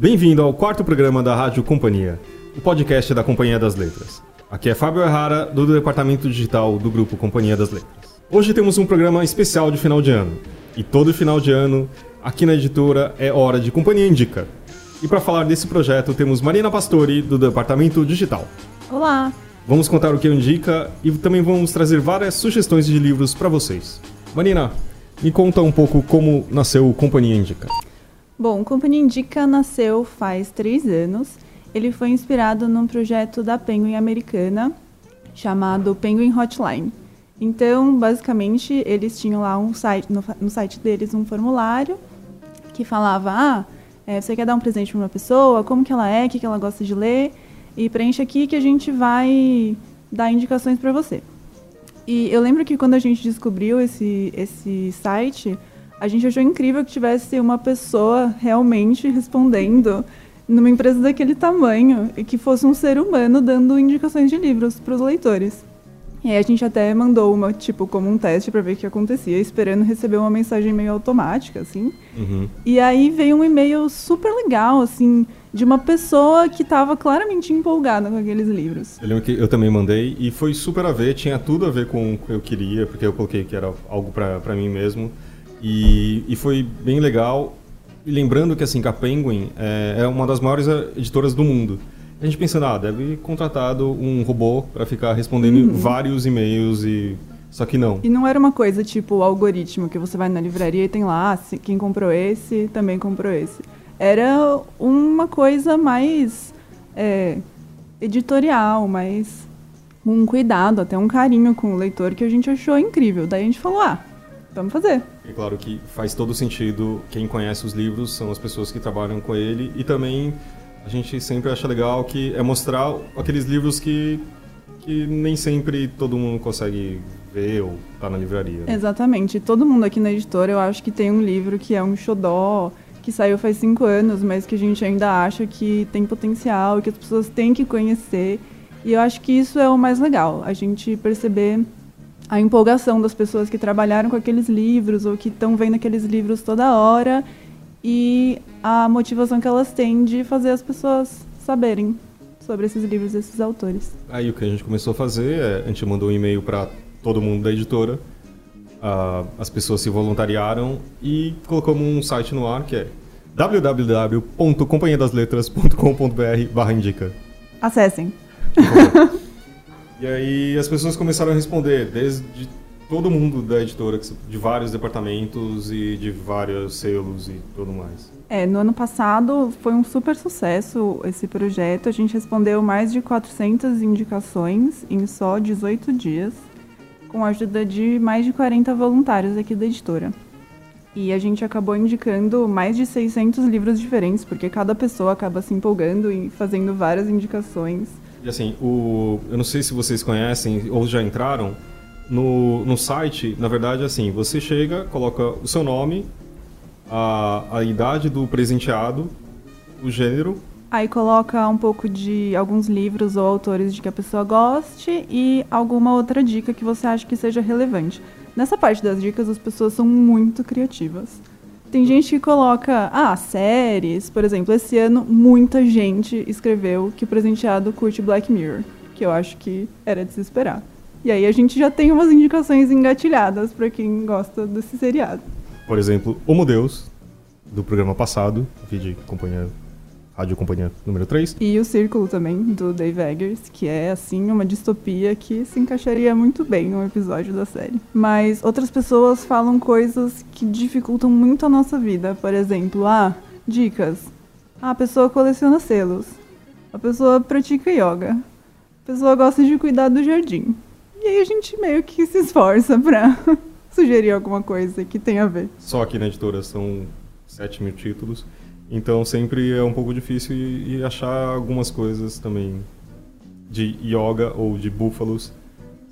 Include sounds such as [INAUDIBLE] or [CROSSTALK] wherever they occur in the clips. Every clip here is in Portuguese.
Bem-vindo ao quarto programa da Rádio Companhia, o podcast da Companhia das Letras. Aqui é Fábio Errara, do Departamento Digital do Grupo Companhia das Letras. Hoje temos um programa especial de final de ano. E todo final de ano, aqui na editora, é hora de Companhia Indica. E para falar desse projeto, temos Marina Pastori, do Departamento Digital. Olá! Vamos contar o que indica e também vamos trazer várias sugestões de livros para vocês. Marina, me conta um pouco como nasceu o Companhia Indica. Bom, o Companhia Indica nasceu faz três anos. Ele foi inspirado num projeto da Penguin americana chamado Penguin Hotline. Então, basicamente, eles tinham lá um site, no, no site deles um formulário que falava: ah, é, você quer dar um presente para uma pessoa, como que ela é, o que, que ela gosta de ler, e preenche aqui que a gente vai dar indicações para você. E eu lembro que quando a gente descobriu esse, esse site, a gente achou incrível que tivesse uma pessoa realmente respondendo numa empresa daquele tamanho e que fosse um ser humano dando indicações de livros para os leitores. E aí a gente até mandou uma, tipo, como um teste para ver o que acontecia, esperando receber uma mensagem meio automática, assim. Uhum. E aí veio um e-mail super legal, assim, de uma pessoa que estava claramente empolgada com aqueles livros. Eu lembro que eu também mandei e foi super a ver, tinha tudo a ver com o que eu queria, porque eu coloquei que era algo para mim mesmo. E, e foi bem legal. E lembrando que assim, que a Penguin é, é uma das maiores editoras do mundo. A gente pensando, ah, deve contratado um robô para ficar respondendo uhum. vários e-mails e só que não. E não era uma coisa tipo algoritmo que você vai na livraria e tem lá, ah, quem comprou esse também comprou esse. Era uma coisa mais é, editorial, mais um cuidado, até um carinho com o leitor que a gente achou incrível. Daí a gente falou, ah, vamos fazer. É claro que faz todo sentido. Quem conhece os livros são as pessoas que trabalham com ele e também a gente sempre acha legal que é mostrar aqueles livros que que nem sempre todo mundo consegue ver ou tá na livraria. Né? Exatamente. Todo mundo aqui na editora, eu acho que tem um livro que é um xodó, que saiu faz cinco anos, mas que a gente ainda acha que tem potencial, que as pessoas têm que conhecer. E eu acho que isso é o mais legal, a gente perceber a empolgação das pessoas que trabalharam com aqueles livros ou que estão vendo aqueles livros toda hora e a motivação que elas têm de fazer as pessoas saberem sobre esses livros e esses autores. Aí o que a gente começou a fazer é, a gente mandou um e-mail para todo mundo da editora, uh, as pessoas se voluntariaram e colocamos um site no ar que é www.companhiadasletras.com.br/indica. Acessem. [LAUGHS] E aí as pessoas começaram a responder, desde todo mundo da editora, de vários departamentos e de vários selos e tudo mais. É, no ano passado foi um super sucesso esse projeto. A gente respondeu mais de 400 indicações em só 18 dias, com a ajuda de mais de 40 voluntários aqui da editora. E a gente acabou indicando mais de 600 livros diferentes, porque cada pessoa acaba se empolgando e fazendo várias indicações. E assim, o, eu não sei se vocês conhecem ou já entraram, no, no site, na verdade, assim, você chega, coloca o seu nome, a, a idade do presenteado, o gênero. Aí coloca um pouco de alguns livros ou autores de que a pessoa goste e alguma outra dica que você acha que seja relevante. Nessa parte das dicas, as pessoas são muito criativas. Tem gente que coloca, ah, séries. Por exemplo, esse ano muita gente escreveu que o presenteado curte Black Mirror, que eu acho que era de se esperar. E aí a gente já tem umas indicações engatilhadas para quem gosta desse seriado. Por exemplo, Homo Deus, do programa passado, vídeo companhia Rádio Companhia número 3. E o Círculo também, do Dave Eggers, que é, assim, uma distopia que se encaixaria muito bem num episódio da série. Mas outras pessoas falam coisas que dificultam muito a nossa vida. Por exemplo, ah, dicas. Ah, a pessoa coleciona selos. A pessoa pratica yoga. A pessoa gosta de cuidar do jardim. E aí a gente meio que se esforça [LAUGHS] pra sugerir alguma coisa que tenha a ver. Só aqui na editora são 7 mil títulos. Então sempre é um pouco difícil e, e achar algumas coisas também de yoga ou de búfalos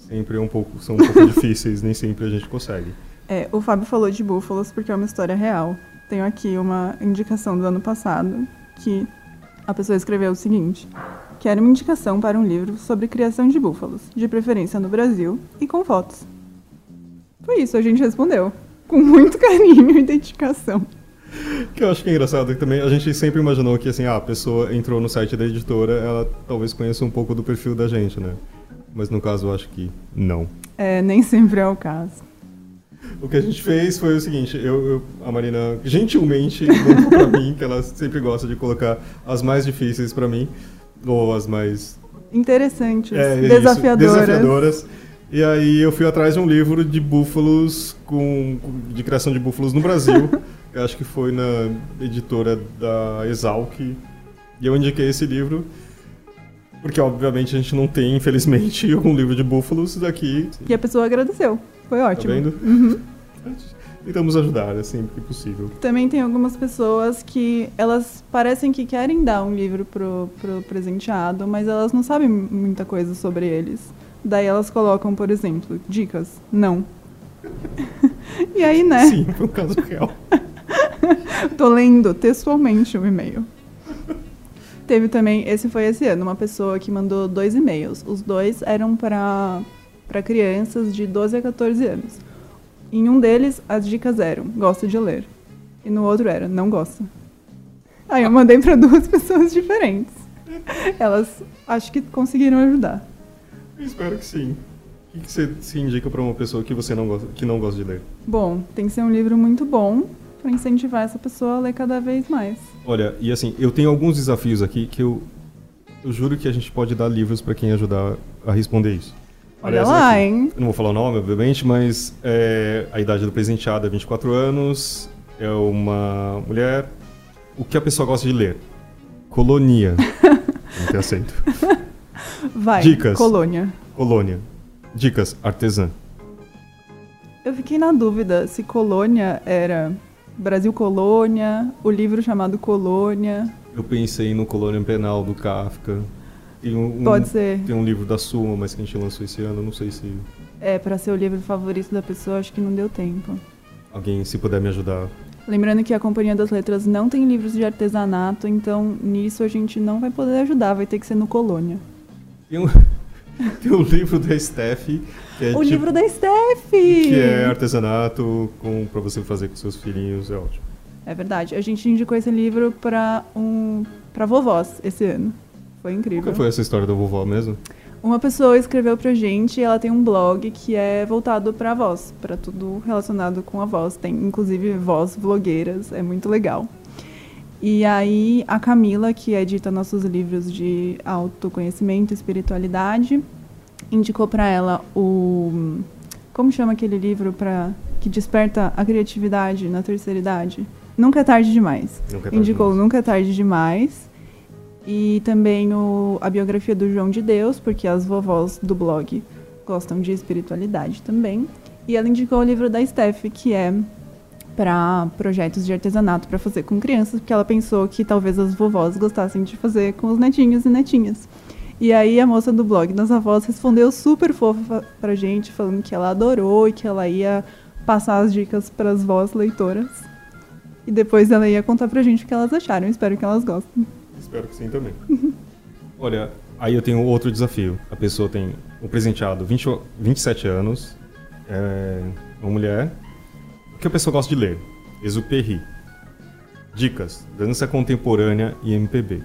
sempre é um pouco são um pouco [LAUGHS] difíceis, nem sempre a gente consegue. É, o Fábio falou de búfalos porque é uma história real. Tenho aqui uma indicação do ano passado que a pessoa escreveu o seguinte: Quero uma indicação para um livro sobre criação de búfalos, de preferência no Brasil e com fotos. Foi isso, a gente respondeu. Com muito carinho e dedicação. Que eu acho que é engraçado que também a gente sempre imaginou que assim, ah, a pessoa entrou no site da editora, ela talvez conheça um pouco do perfil da gente, né? Mas no caso eu acho que não. É, nem sempre é o caso. O que a gente fez foi o seguinte, eu, eu a Marina gentilmente mandou pra mim, que ela sempre gosta de colocar as mais difíceis pra mim, ou as mais... Interessantes, É, isso, desafiadoras. desafiadoras. E aí eu fui atrás de um livro de búfalos, com, de criação de búfalos no Brasil, [LAUGHS] eu acho que foi na editora da Exalc, e eu indiquei esse livro, porque obviamente a gente não tem, infelizmente, [LAUGHS] um livro de búfalos daqui, E a pessoa agradeceu. Foi tá ótimo. vendo? [LAUGHS] Tentamos ajudar, é sempre que possível. Também tem algumas pessoas que elas parecem que querem dar um livro pro, pro presenteado, mas elas não sabem muita coisa sobre eles. Daí elas colocam, por exemplo, dicas. Não. [LAUGHS] e aí, né? Sim, foi um caso real. [LAUGHS] Tô lendo textualmente o e-mail. Teve também, esse foi esse ano, uma pessoa que mandou dois e-mails. Os dois eram para para crianças de 12 a 14 anos. Em um deles, as dicas eram: gosta de ler. E no outro era: não gosta. Aí eu mandei para duas [LAUGHS] pessoas diferentes. Elas acho que conseguiram ajudar. Eu espero que sim. O que que você se indica para uma pessoa que você não gosta, que não gosta de ler? Bom, tem que ser um livro muito bom para incentivar essa pessoa a ler cada vez mais. Olha, e assim, eu tenho alguns desafios aqui que eu, eu juro que a gente pode dar livros para quem ajudar a responder isso. Olha Aliás, lá, aqui, hein? Não vou falar o nome, obviamente, mas é, a idade do presenteado é 24 anos, é uma mulher. O que a pessoa gosta de ler? Colonia. [LAUGHS] não tem acento. Vai. Dicas. Colônia. Colônia. Dicas, artesã. Eu fiquei na dúvida se Colônia era Brasil Colônia, o livro chamado Colônia. Eu pensei no Colônia Penal do Kafka. Tem um, Pode ser. Tem um livro da Suma, mas que a gente lançou esse ano, não sei se É, para ser o livro favorito da pessoa, acho que não deu tempo. alguém, se puder me ajudar. Lembrando que a Companhia das Letras não tem livros de artesanato, então nisso a gente não vai poder ajudar, vai ter que ser no Colônia. Tem um, [LAUGHS] tem um livro da Steph, é, o tipo- livro da Steph! que é artesanato com, pra você fazer com seus filhinhos, é ótimo. É verdade. A gente indicou esse livro para um para vovós esse ano. Foi incrível. Qual foi essa história da vovó mesmo? Uma pessoa escreveu pra gente e ela tem um blog que é voltado pra voz, pra tudo relacionado com a voz. Tem inclusive voz vlogueiras, é muito legal. E aí a Camila, que edita nossos livros de autoconhecimento e espiritualidade, indicou pra ela o como chama aquele livro para que desperta a criatividade na terceira idade? Nunca é tarde demais. Nunca é Indicou tarde Nunca é Tarde Demais. E também o, a biografia do João de Deus, porque as vovós do blog gostam de espiritualidade também. E ela indicou o livro da Steph, que é para projetos de artesanato para fazer com crianças, porque ela pensou que talvez as vovós gostassem de fazer com os netinhos e netinhas. E aí a moça do blog das avós respondeu super fofa pra gente, falando que ela adorou e que ela ia passar as dicas para as vós leitoras. E depois ela ia contar pra gente o que elas acharam. Espero que elas gostem. Espero que sim também. [LAUGHS] Olha, aí eu tenho outro desafio. A pessoa tem o presenteado 20, o- 27 anos, é uma mulher. O que a pessoa gosta de ler? Exuperry. Dicas: dança contemporânea e MPB.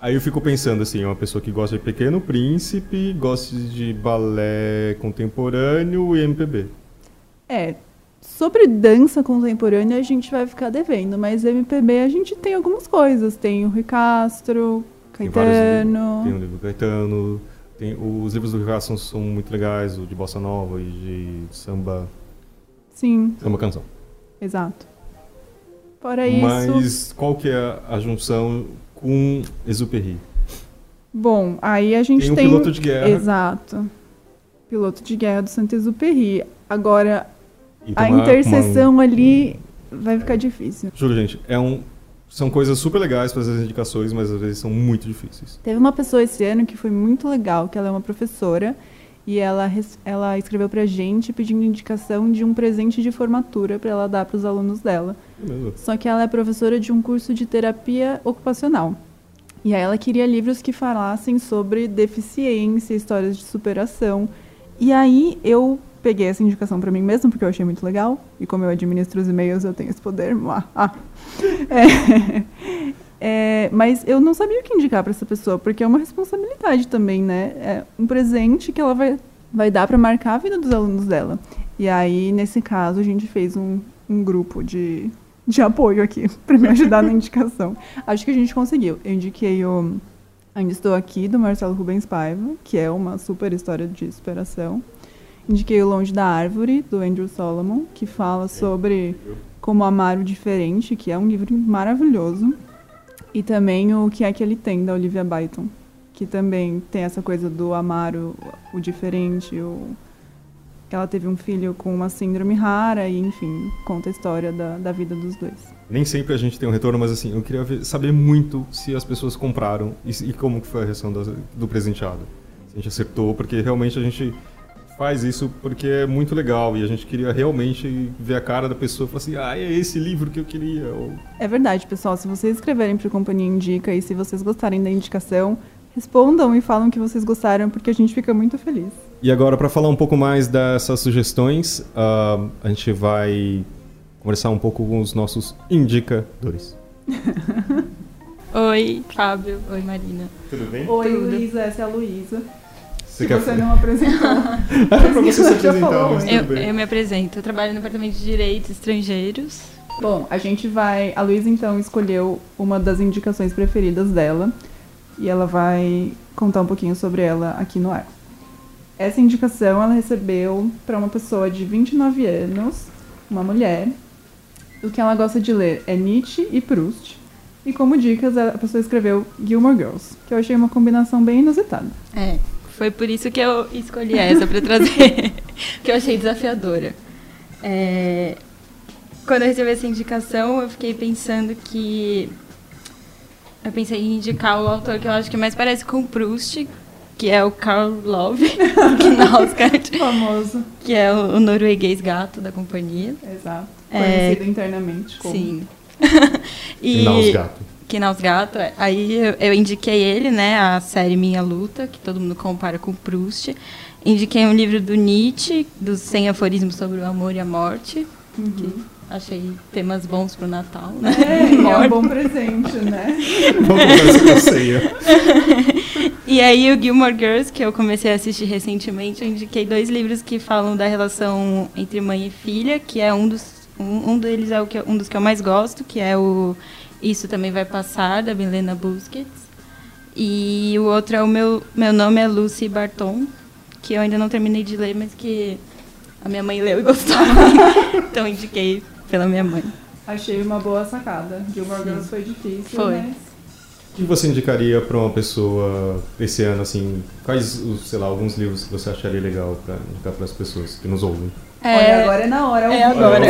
Aí eu fico pensando assim, é uma pessoa que gosta de Pequeno Príncipe, gosta de balé contemporâneo e MPB. É, sobre dança contemporânea a gente vai ficar devendo, mas MPB a gente tem algumas coisas. Tem o Rui Castro, Tem. Caetano. Tem o livro Caetano, tem, os livros do Ricardo são, são muito legais, o de Bossa Nova e de samba, Sim, samba canção. exato. Fora isso, Mas qual que é a junção com Exuperry? bom, aí a gente Tem tem... piloto de guerra Exato. Piloto de guerra do Saint-Exupéry. Agora, e tem a uma- interseção uma- ali vai ficar difícil. Juro, gente, é um, são coisas super legais para as indicações, mas às vezes são muito difíceis. Teve uma pessoa esse ano que foi muito legal, que ela é uma professora e ela, ela escreveu pra gente pedindo indicação de um presente de formatura para ela dar para os alunos dela. Só que ela é professora de um curso de terapia ocupacional. E aí ela queria livros que falassem sobre deficiência, histórias de superação. E aí eu peguei essa indicação para mim mesmo, porque eu achei muito legal. E como eu administro os e-mails, eu tenho esse poder. Ah. [LAUGHS] É, é, mas eu não sabia o que indicar para essa pessoa, porque é uma responsabilidade também, né? É um presente que ela vai, vai dar para marcar a vida dos alunos dela. E aí, nesse caso, a gente fez um, um grupo de, de apoio aqui [LAUGHS] para me ajudar na indicação. Acho que a gente conseguiu. Eu indiquei o Ainda Estou Aqui, do Marcelo Rubens Paiva, que é uma super história de superação. Indiquei o Longe da Árvore, do Andrew Solomon, que fala sobre como amar o diferente, que é um livro maravilhoso. E também o que é que ele tem, da Olivia Byton, que também tem essa coisa do amar o, o diferente, o... ela teve um filho com uma síndrome rara e, enfim, conta a história da, da vida dos dois. Nem sempre a gente tem um retorno, mas assim, eu queria ver, saber muito se as pessoas compraram e, e como foi a reação do, do presenteado. Se a gente acertou, porque realmente a gente faz isso porque é muito legal e a gente queria realmente ver a cara da pessoa e falar assim, ah, é esse livro que eu queria. Ou... É verdade, pessoal. Se vocês escreverem para a Companhia Indica e se vocês gostarem da indicação, respondam e falam que vocês gostaram, porque a gente fica muito feliz. E agora, para falar um pouco mais dessas sugestões, uh, a gente vai conversar um pouco com os nossos indicadores. [LAUGHS] Oi, Fábio. Oi, Marina. Tudo bem? Oi, Tudo. Luísa. Essa é a Luísa. Você que você não apresentou. [LAUGHS] é pra você se Já apresentar, mas Eu, eu me apresento. Eu trabalho no Departamento de Direitos Estrangeiros. Bom, a gente vai. A Luísa então escolheu uma das indicações preferidas dela e ela vai contar um pouquinho sobre ela aqui no ar. Essa indicação ela recebeu para uma pessoa de 29 anos, uma mulher. O que ela gosta de ler é Nietzsche e Proust. E como dicas, a pessoa escreveu Gilmore Girls, que eu achei uma combinação bem inusitada. É, foi por isso que eu escolhi essa para trazer, [LAUGHS] que eu achei desafiadora. É, quando eu recebi essa indicação, eu fiquei pensando que eu pensei em indicar o autor que eu acho que mais parece com Proust, que é o Karl Love [LAUGHS] Knausgaard, [LAUGHS] Famoso. que é o, o norueguês gato da companhia. Exato. É, Conhecido internamente como. Sim. E... Knausgaard, é. aí eu, eu indiquei ele, né, a série Minha Luta, que todo mundo compara com Proust. Indiquei um livro do Nietzsche, dos 100 aforismos sobre o amor e a morte, que achei temas bons pro Natal, né? É, é um bom presente, né? [LAUGHS] A ceia. [LAUGHS] E aí o Gilmore Girls, que eu comecei a assistir recentemente, eu indiquei dois livros que falam da relação entre mãe e filha, que é um dos um, um deles é o que eu- um dos que eu mais gosto, que é o Isso também vai passar da Milena Busquets. E o outro é o meu meu nome é Lucy Barton, que eu ainda não terminei de ler, mas que a minha mãe leu e gostou. [LAUGHS] então indiquei pela minha mãe. Achei uma boa sacada. Gilmore. Girls foi difícil, Foi. mas O que você indicaria para uma pessoa esse ano, assim, quais, os, sei lá, alguns livros que você acharia legal para indicar para as pessoas que nos ouvem? olha, agora é na hora. é agora.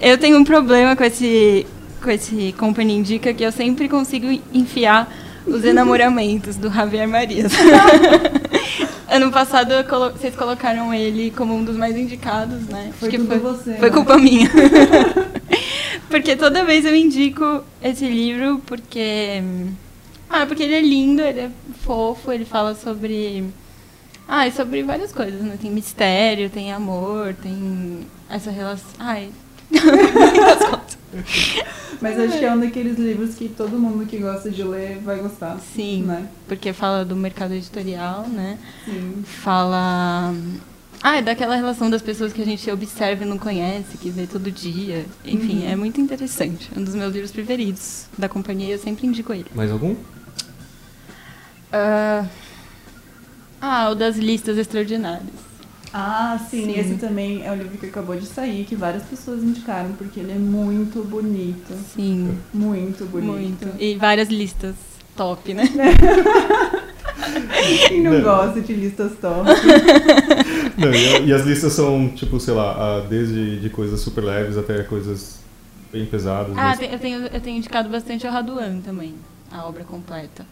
É, [LAUGHS] Eu tenho um problema com esse, com esse Company Indica que eu sempre consigo enfiar os enamoramentos do Javier Marias. [LAUGHS] ano passado colo- vocês colocaram ele como um dos mais indicados, né? Foi Acho que foi, você, foi né? culpa minha. [LAUGHS] porque toda vez eu indico esse livro porque. Ah, porque ele é lindo, ele é fofo, ele fala sobre. Ah, sobre várias coisas, né? Tem mistério, tem amor, tem essa relação. Ai. Mas acho que é um daqueles livros que todo mundo que gosta de ler vai gostar. Sim. Né? Porque fala do mercado editorial, né? Sim. Fala. Ah, é daquela relação das pessoas que a gente observa e não conhece, que vê todo dia. Enfim, é muito interessante. É um dos meus livros preferidos da companhia, eu sempre indico ele. Mais algum? Ah, ah, o das listas extraordinárias. Ah, sim, Sim. Esse também é o livro que acabou de sair, que várias pessoas indicaram, porque ele é muito bonito. Sim, Muito bonito. muito. E várias listas top, né? [LAUGHS] Quem não Não. gosta de listas top? [LAUGHS] Não, e, e as listas são, tipo, sei lá, desde de coisas super leves até coisas bem pesadas. Ah, mas- tem- eu tenho, eu tenho indicado bastante o Raduan também, a obra completa.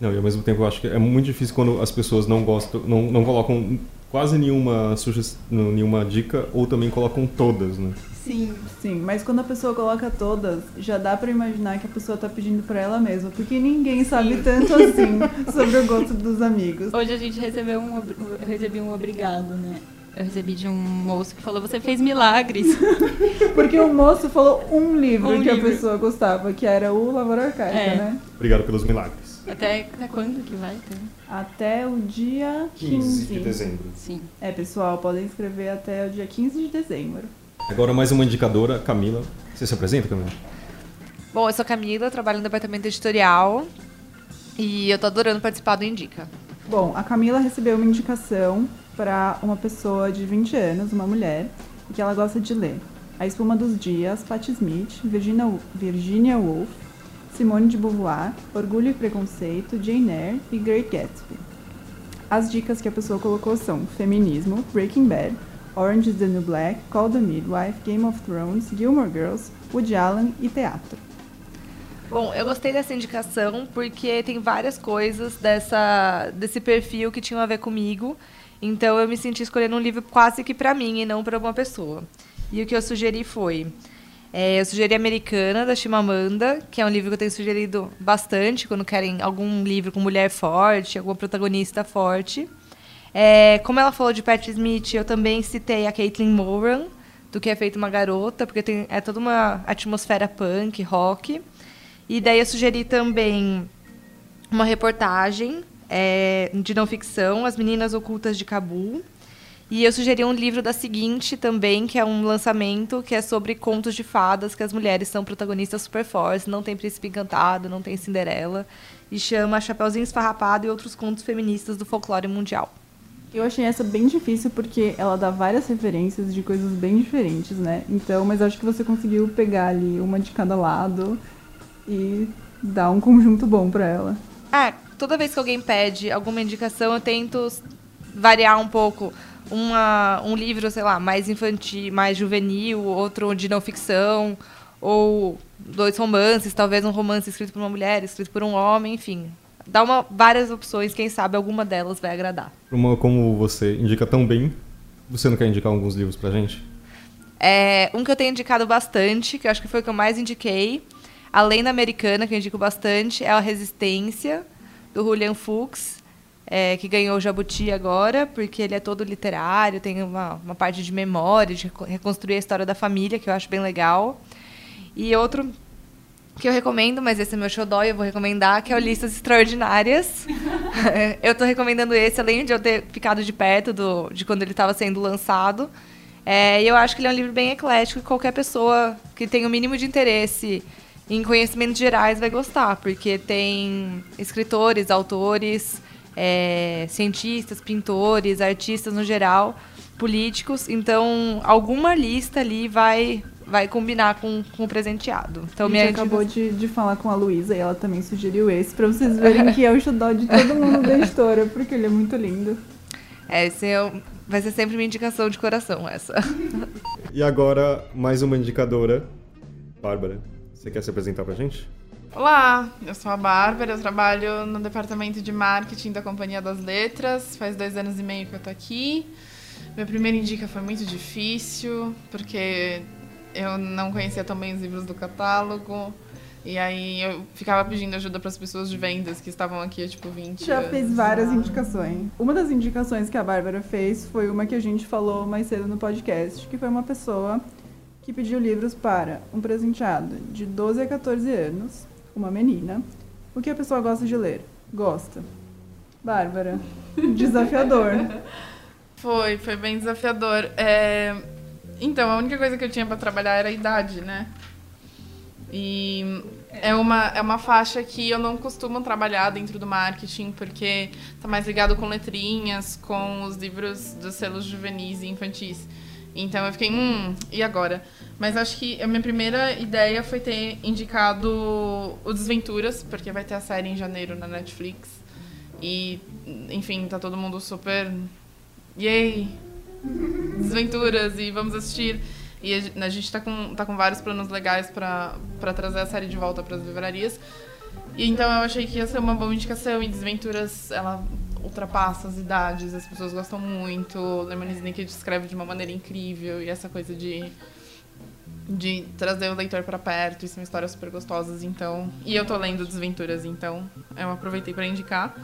Não, e ao mesmo tempo eu acho que é muito difícil quando as pessoas não gostam, não, não colocam quase nenhuma, nenhuma dica ou também colocam todas, né? Sim. Sim, mas quando a pessoa coloca todas, já dá para imaginar que a pessoa tá pedindo para ela mesma, porque ninguém sabe Sim. tanto assim [LAUGHS] sobre o gosto dos amigos. Hoje a gente recebeu um, eu recebi um obrigado, né? Eu recebi de um moço que falou: Você fez milagres. [LAUGHS] Porque o moço falou um livro um que livro. a pessoa gostava, que era o Lavoura Arcaica, é. né? Obrigado pelos milagres. Até, até quando que vai ter? Até o dia 15. 15 de dezembro. Sim. É, pessoal, podem escrever até o dia 15 de dezembro. Agora mais uma indicadora, Camila. Você se apresenta, Camila? Bom, eu sou Camila, trabalho no departamento editorial e eu tô adorando participar do Indica. Bom, a Camila recebeu uma indicação para uma pessoa de 20 anos, uma mulher, que ela gosta de ler. A Espuma dos Dias, Patti Smith, Virginia, Virginia Woolf, Simone de Beauvoir, Orgulho e Preconceito, Jane Eyre e Great Gatsby. As dicas que a pessoa colocou são Feminismo, Breaking Bad, Orange is the New Black, Call the Midwife, Game of Thrones, Gilmore Girls, Woody Allen e teatro. Bom, eu gostei dessa indicação porque tem várias coisas dessa, desse perfil que tinham a ver comigo. Então eu me senti escolhendo um livro quase que para mim e não para alguma pessoa. E o que eu sugeri foi é, eu sugeri Americana, da Chimamanda, que é um livro que eu tenho sugerido bastante quando querem algum livro com mulher forte, alguma protagonista forte. É, como ela falou de Pat Smith, eu também citei a Caitlin Moran, do que é feito uma garota, porque tem, é toda uma atmosfera punk, rock. E daí eu sugeri também uma reportagem é, de não ficção, As Meninas Ocultas de Cabul. E eu sugeri um livro da seguinte também, que é um lançamento que é sobre contos de fadas, que as mulheres são protagonistas super fortes, não tem príncipe encantado, não tem Cinderela, e chama Chapeuzinho Esfarrapado e outros contos feministas do folclore mundial. Eu achei essa bem difícil porque ela dá várias referências de coisas bem diferentes, né? Então, mas acho que você conseguiu pegar ali uma de cada lado e dar um conjunto bom para ela. É, toda vez que alguém pede alguma indicação, eu tento variar um pouco. Uma, um livro, sei lá, mais infantil, mais juvenil, outro de não ficção, ou dois romances, talvez um romance escrito por uma mulher, escrito por um homem, enfim dá uma, várias opções, quem sabe alguma delas vai agradar. Uma, como você indica tão bem, você não quer indicar alguns livros pra gente? É, um que eu tenho indicado bastante, que eu acho que foi o que eu mais indiquei, além da americana, que eu indico bastante, é A Resistência, do Julian Fuchs, é, que ganhou o Jabuti agora, porque ele é todo literário, tem uma, uma parte de memória, de reconstruir a história da família, que eu acho bem legal. E outro que eu recomendo, mas esse é meu xodó e eu vou recomendar, que é o Listas Extraordinárias. [LAUGHS] eu estou recomendando esse, além de eu ter ficado de perto do, de quando ele estava sendo lançado. É, eu acho que ele é um livro bem eclético e qualquer pessoa que tenha o mínimo de interesse em conhecimentos gerais vai gostar, porque tem escritores, autores, é, cientistas, pintores, artistas no geral, políticos. Então, alguma lista ali vai vai combinar com, com o presenteado. Então, a gente acabou de, de falar com a Luísa e ela também sugeriu esse, para vocês verem que é o xodó de todo mundo da história, porque ele é muito lindo. É, esse é, vai ser sempre uma indicação de coração, essa. E agora, mais uma indicadora. Bárbara, você quer se apresentar pra gente? Olá, eu sou a Bárbara, eu trabalho no departamento de marketing da Companhia das Letras. Faz dois anos e meio que eu tô aqui. Minha primeira indica foi muito difícil, porque eu não conhecia também os livros do catálogo. E aí eu ficava pedindo ajuda para as pessoas de vendas que estavam aqui há tipo 20 Já anos. fez várias indicações. Uma das indicações que a Bárbara fez foi uma que a gente falou mais cedo no podcast, que foi uma pessoa que pediu livros para um presenteado de 12 a 14 anos, uma menina. O que a pessoa gosta de ler? Gosta. Bárbara, [LAUGHS] desafiador. Foi, foi bem desafiador. É, então, a única coisa que eu tinha para trabalhar era a idade, né? E é uma, é uma faixa que eu não costumo trabalhar dentro do marketing, porque está mais ligado com letrinhas, com os livros dos selos juvenis e infantis. Então eu fiquei, hum, e agora? Mas acho que a minha primeira ideia foi ter indicado o Desventuras, porque vai ter a série em janeiro na Netflix. E, enfim, tá todo mundo super. Yay! desventuras e vamos assistir. E a gente está com, tá com vários planos legais para trazer a série de volta para as livrarias. E então eu achei que ia ser uma boa indicação. E Desventuras, ela ultrapassa as idades, as pessoas gostam muito. Lemon Snicket escreve de uma maneira incrível e essa coisa de de trazer o leitor para perto, e são histórias super gostosas, então. E eu tô lendo Desventuras, então eu aproveitei para indicar.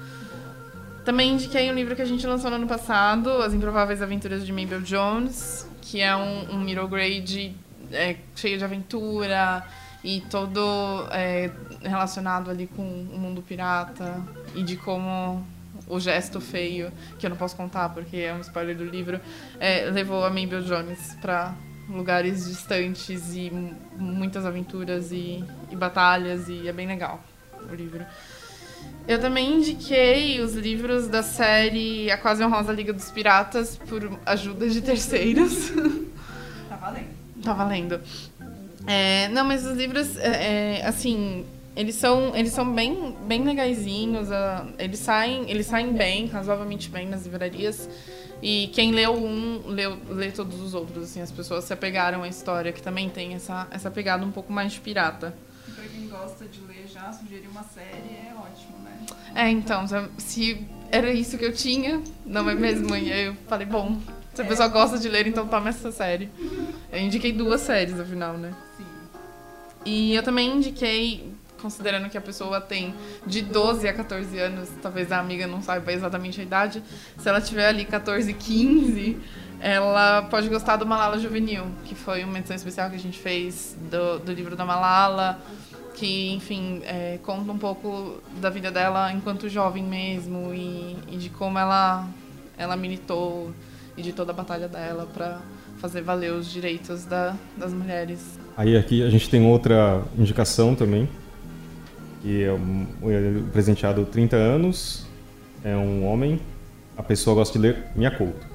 Também indiquei um livro que a gente lançou no ano passado, As Improváveis Aventuras de Mabel Jones, que é um, um middle grade é, cheio de aventura e todo é, relacionado ali com o mundo pirata e de como o gesto feio, que eu não posso contar porque é um spoiler do livro, é, levou a Mabel Jones para lugares distantes e muitas aventuras e, e batalhas e é bem legal o livro. Eu também indiquei os livros da série A Quase Honrosa Liga dos Piratas por ajuda de terceiros. Tá valendo. Tá valendo. É, não, mas os livros, é, é, assim, eles são, eles são bem, bem legaisinhos. Uh, eles, saem, eles saem bem, razoavelmente bem nas livrarias. E quem leu um, leu, lê todos os outros. Assim, as pessoas se apegaram à história, que também tem essa, essa pegada um pouco mais de pirata. E pra quem gosta de ler já, sugerir uma série é ótimo, né? É, então, se era isso que eu tinha, não é mesmo? E aí eu falei, bom, se a pessoa gosta de ler, então toma essa série. Eu indiquei duas séries, afinal, né? Sim. E eu também indiquei, considerando que a pessoa tem de 12 a 14 anos, talvez a amiga não saiba exatamente a idade, se ela tiver ali 14, 15, ela pode gostar do Malala Juvenil, que foi uma edição especial que a gente fez do, do livro da Malala, que, enfim, é, conta um pouco da vida dela enquanto jovem mesmo e, e de como ela, ela militou e de toda a batalha dela para fazer valer os direitos da, das mulheres. Aí aqui a gente tem outra indicação também, que é um, um presenteado 30 anos, é um homem, a pessoa gosta de ler Minha Couto.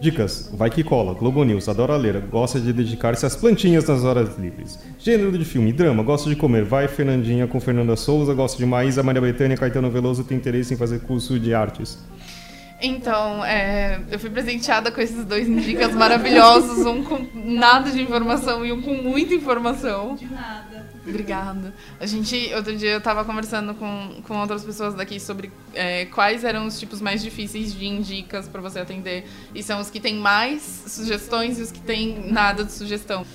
Dicas: Vai que cola, Globo News, adora ler, gosta de dedicar-se às plantinhas nas horas livres. Gênero de filme: drama, gosta de comer. Vai Fernandinha com Fernanda Souza, gosta de Maísa, Maria Bethânia, Caetano Veloso, tem interesse em fazer curso de artes. Então, é, eu fui presenteada com esses dois dicas maravilhosos, um com nada de informação e um com muita informação. De nada. Obrigada. A gente, outro dia eu estava conversando com, com outras pessoas daqui sobre é, quais eram os tipos mais difíceis de dicas para você atender. E são os que têm mais sugestões e os que têm nada de sugestão.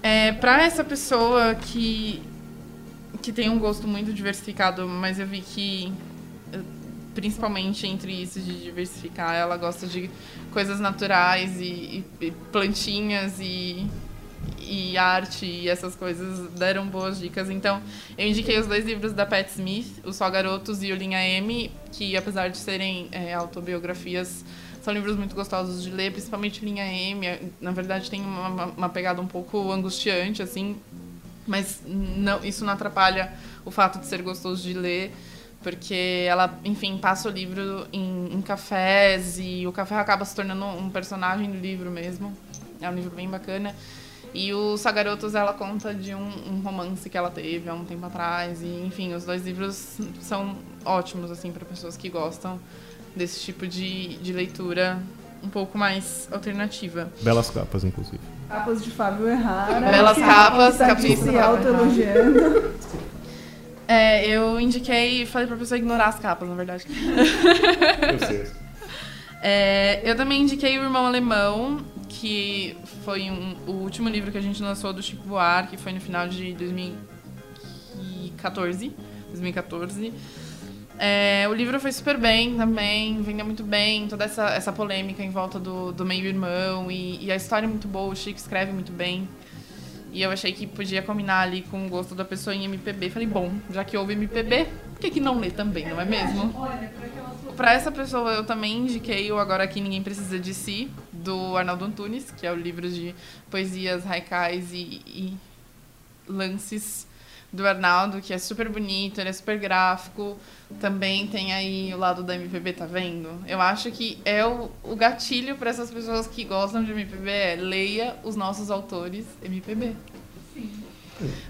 É, para essa pessoa que, que tem um gosto muito diversificado, mas eu vi que principalmente entre isso de diversificar, ela gosta de coisas naturais e, e plantinhas e e arte e essas coisas deram boas dicas. Então, eu indiquei os dois livros da Pat Smith, Os Só Garotos e o Linha M, que apesar de serem é, autobiografias, são livros muito gostosos de ler, principalmente Linha M. Na verdade, tem uma, uma pegada um pouco angustiante, assim, mas não, isso não atrapalha o fato de ser gostoso de ler porque ela, enfim, passa o livro em, em, cafés e o café acaba se tornando um personagem do livro mesmo. É um livro bem bacana. E o Sagarotos, ela conta de um, um, romance que ela teve há um tempo atrás. E, enfim, os dois livros são ótimos, assim, para pessoas que gostam desse tipo de, de leitura um pouco mais alternativa. Belas capas, inclusive. Capas de Fábio Errara. Belas capas, capas se auto-elogiando. É, eu indiquei e falei pra pessoa ignorar as capas, na verdade. Eu sei. [LAUGHS] É, eu também indiquei o Irmão Alemão, que foi um, o último livro que a gente lançou do Chico Buarque, que foi no final de 2014. 2014. É, o livro foi super bem também, vendeu muito bem, toda essa, essa polêmica em volta do, do meio-irmão e, e, a história é muito boa, o Chico escreve muito bem. E eu achei que podia combinar ali com o gosto da pessoa em MPB. Falei, bom, já que houve MPB, por que, que não ler também, não é mesmo? Olha, Pra essa pessoa eu também indiquei o Agora Aqui Ninguém Precisa de Si, do Arnaldo Antunes, que é o livro de poesias, haikais e, e lances do Arnaldo, que é super bonito, ele é super gráfico. Também tem aí o lado da MPB, tá vendo? Eu acho que é o, o gatilho para essas pessoas que gostam de MPB é leia os nossos autores MPB. Sim.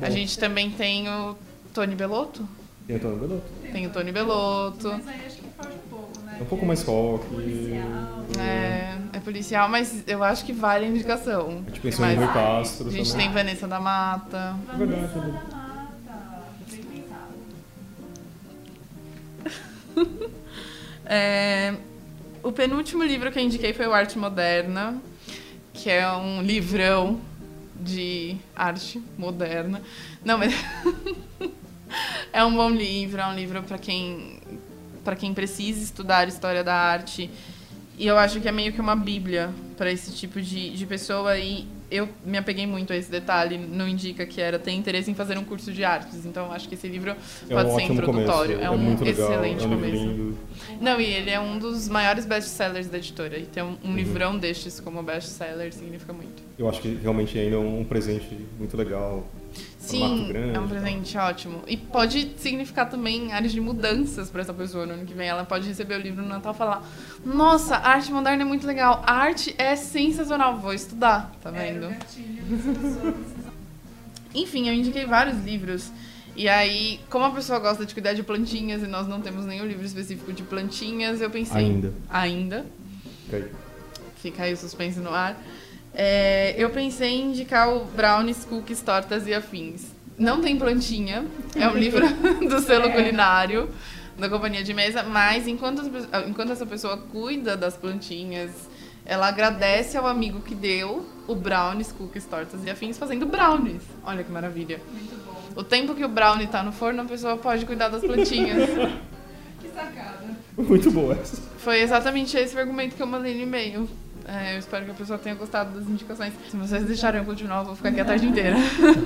A gente também tem o Tony Belotto. Tem o Tony Belotto. Tem o Tony Belotto. Mas aí acho que foge um pouco, né? É um pouco mais rock. Policial. É, é policial, mas eu acho que vale a indicação. A gente Tem pensou em Rui Castro A gente também. tem Vanessa da Mata. Verdade, é verdade. Mata. Bem pensado. [LAUGHS] É, o penúltimo livro que eu indiquei foi o Arte Moderna, que é um livrão de arte moderna. Não, mas [LAUGHS] [LAUGHS] é um bom livro, é um livro para quem para quem precisa estudar história da arte. E eu acho que é meio que uma bíblia para esse tipo de, de pessoa e eu me apeguei muito a esse detalhe, não indica que era ter interesse em fazer um curso de artes. Então acho que esse livro É pode um ser introdutório. começo. É um muito legal, excelente é um começo. Não, e ele é um dos maiores best-sellers da editora. E ter um, um Uhum. livrão destes como best-seller significa muito. Eu acho que realmente ainda é um presente muito legal. Sim, grande é um tal. presente ótimo. E pode significar também áreas de mudanças para essa pessoa no ano que vem. Ela pode receber o livro no Natal e falar: Nossa, a arte moderna é muito legal. A arte é sensacional, vou estudar. Tá vendo? [LAUGHS] Enfim, eu indiquei vários livros. E aí, como a pessoa gosta de cuidar de plantinhas e nós não temos nenhum livro específico de plantinhas, eu pensei. Ainda. Ainda. Fica aí. Fica aí o suspense no ar. É, eu pensei em indicar o Brownies, Cookies, Tortas e Afins. Não tem plantinha, é um livro [LAUGHS] do selo culinário da companhia de mesa, mas enquanto, enquanto essa pessoa cuida das plantinhas, ela agradece ao amigo que deu o Brownies, Cookies, Tortas e Afins fazendo brownies. Olha que maravilha. O tempo que o brownie tá no forno, a pessoa pode cuidar das plantinhas. [LAUGHS] Muito boa essa. Foi exatamente esse o argumento que eu mandei no e-mail. É, eu espero que a pessoa tenha gostado das indicações. Se vocês deixarem eu continuar, eu vou ficar aqui a tarde inteira.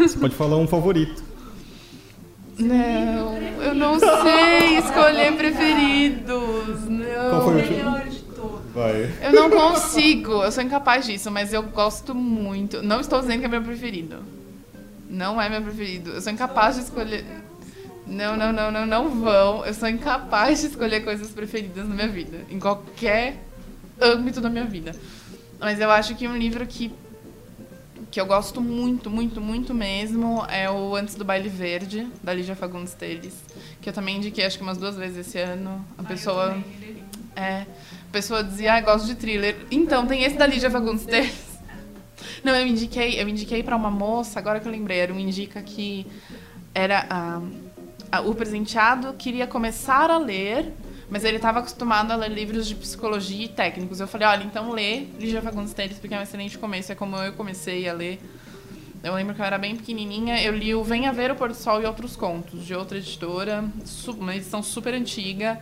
Você pode falar um favorito. Não, eu não sei escolher preferidos. Não. Qual foi o último? Vai. Eu não consigo, eu sou incapaz disso, mas eu gosto muito. Não estou dizendo que é meu preferido. Não é meu preferido. Eu sou incapaz de escolher. Não, não, não, não, não vão. Eu sou incapaz de escolher coisas preferidas na minha vida. Em qualquer âmbito da minha vida. Mas eu acho que um livro que, que eu gosto muito, muito, muito mesmo é o Antes do Baile Verde, da Lígia Fagundes Teles. Que eu também indiquei acho que umas duas vezes esse ano. A pessoa. É. A pessoa dizia, ah, gosto de thriller. Então, tem esse da Lígia Fagundes Teles. [LAUGHS] Não, eu indiquei, eu indiquei para uma moça, agora que eu lembrei, era um indica que era a, a- o presenteado queria começar a ler, mas ele estava acostumado a ler livros de psicologia e técnicos. Eu falei, olha, então lê Lígia Fagundes Teles, porque é um excelente começo, é como eu comecei a ler. Eu lembro que eu era bem pequenininha, eu li o Venha Ver o Pôr do Sol e Outros Contos, de outra editora, uma edição super antiga.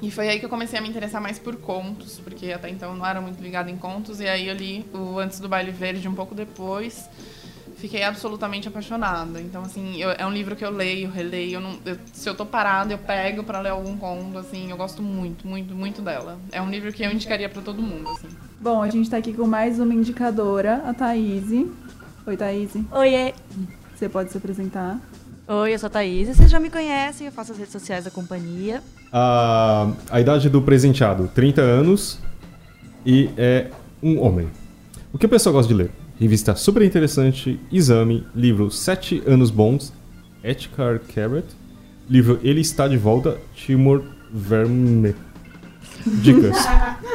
E foi aí que eu comecei a me interessar mais por contos, porque até então eu não era muito ligada em contos. E aí eu li o Antes do Baile Verde um pouco depois. Fiquei absolutamente apaixonada. Então, assim, eu- é um livro que eu leio, releio. eu não- eu- se eu tô parada, eu pego pra ler algum conto, assim. Eu gosto muito, muito, muito dela. É um livro que eu indicaria pra todo mundo, assim. Bom, a gente tá aqui com mais uma indicadora, a Thaís. Oi, Thaís. Oiê! Você pode se apresentar. Oi, eu sou a Thaís. Vocês já me conhecem, eu faço as redes sociais da companhia. A, a idade do presenteado, 30 anos e é um homem. O que a pessoa gosta de ler? Revista super interessante, Exame, livro Sete Anos Bons, Etcar Carrot, livro Ele Está de Volta, Timor Verme. Dicas: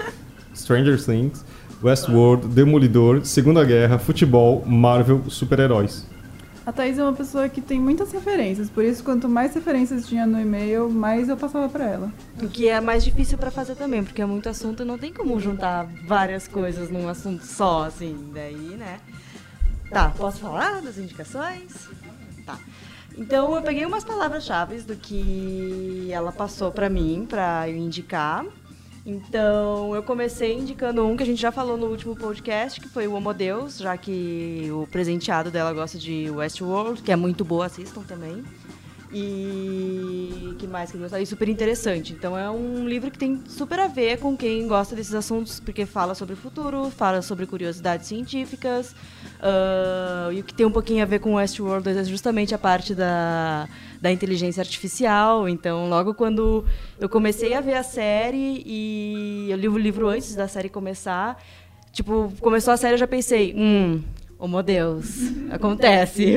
[LAUGHS] Stranger Things, Westworld, Demolidor, Segunda Guerra, Futebol, Marvel, Super-Heróis. A Thaís é uma pessoa que tem muitas referências, por isso quanto mais referências tinha no e-mail, mais eu passava pra ela. O que é mais difícil pra fazer também, porque é muito assunto não tem como juntar várias coisas num assunto só, assim. Daí, né? Tá, posso falar das indicações? Tá. Então eu peguei umas palavras-chave do que ela passou pra mim, pra eu indicar. Então, eu comecei indicando um que a gente já falou no último podcast, que foi o Homo Deus, já que o presenteado dela gosta de Westworld, que é muito boa, assistam também. E que mais que eu gostei? Super interessante. Então é um livro que tem super a ver com quem gosta desses assuntos, porque fala sobre o futuro, fala sobre curiosidades científicas. ah, e o que tem um pouquinho a ver com Westworld é justamente a parte da, da inteligência artificial. Então, logo quando eu comecei a ver a série e eu li o livro antes da série começar, tipo, começou a série eu já pensei, hum, Oh, meu Deus, acontece.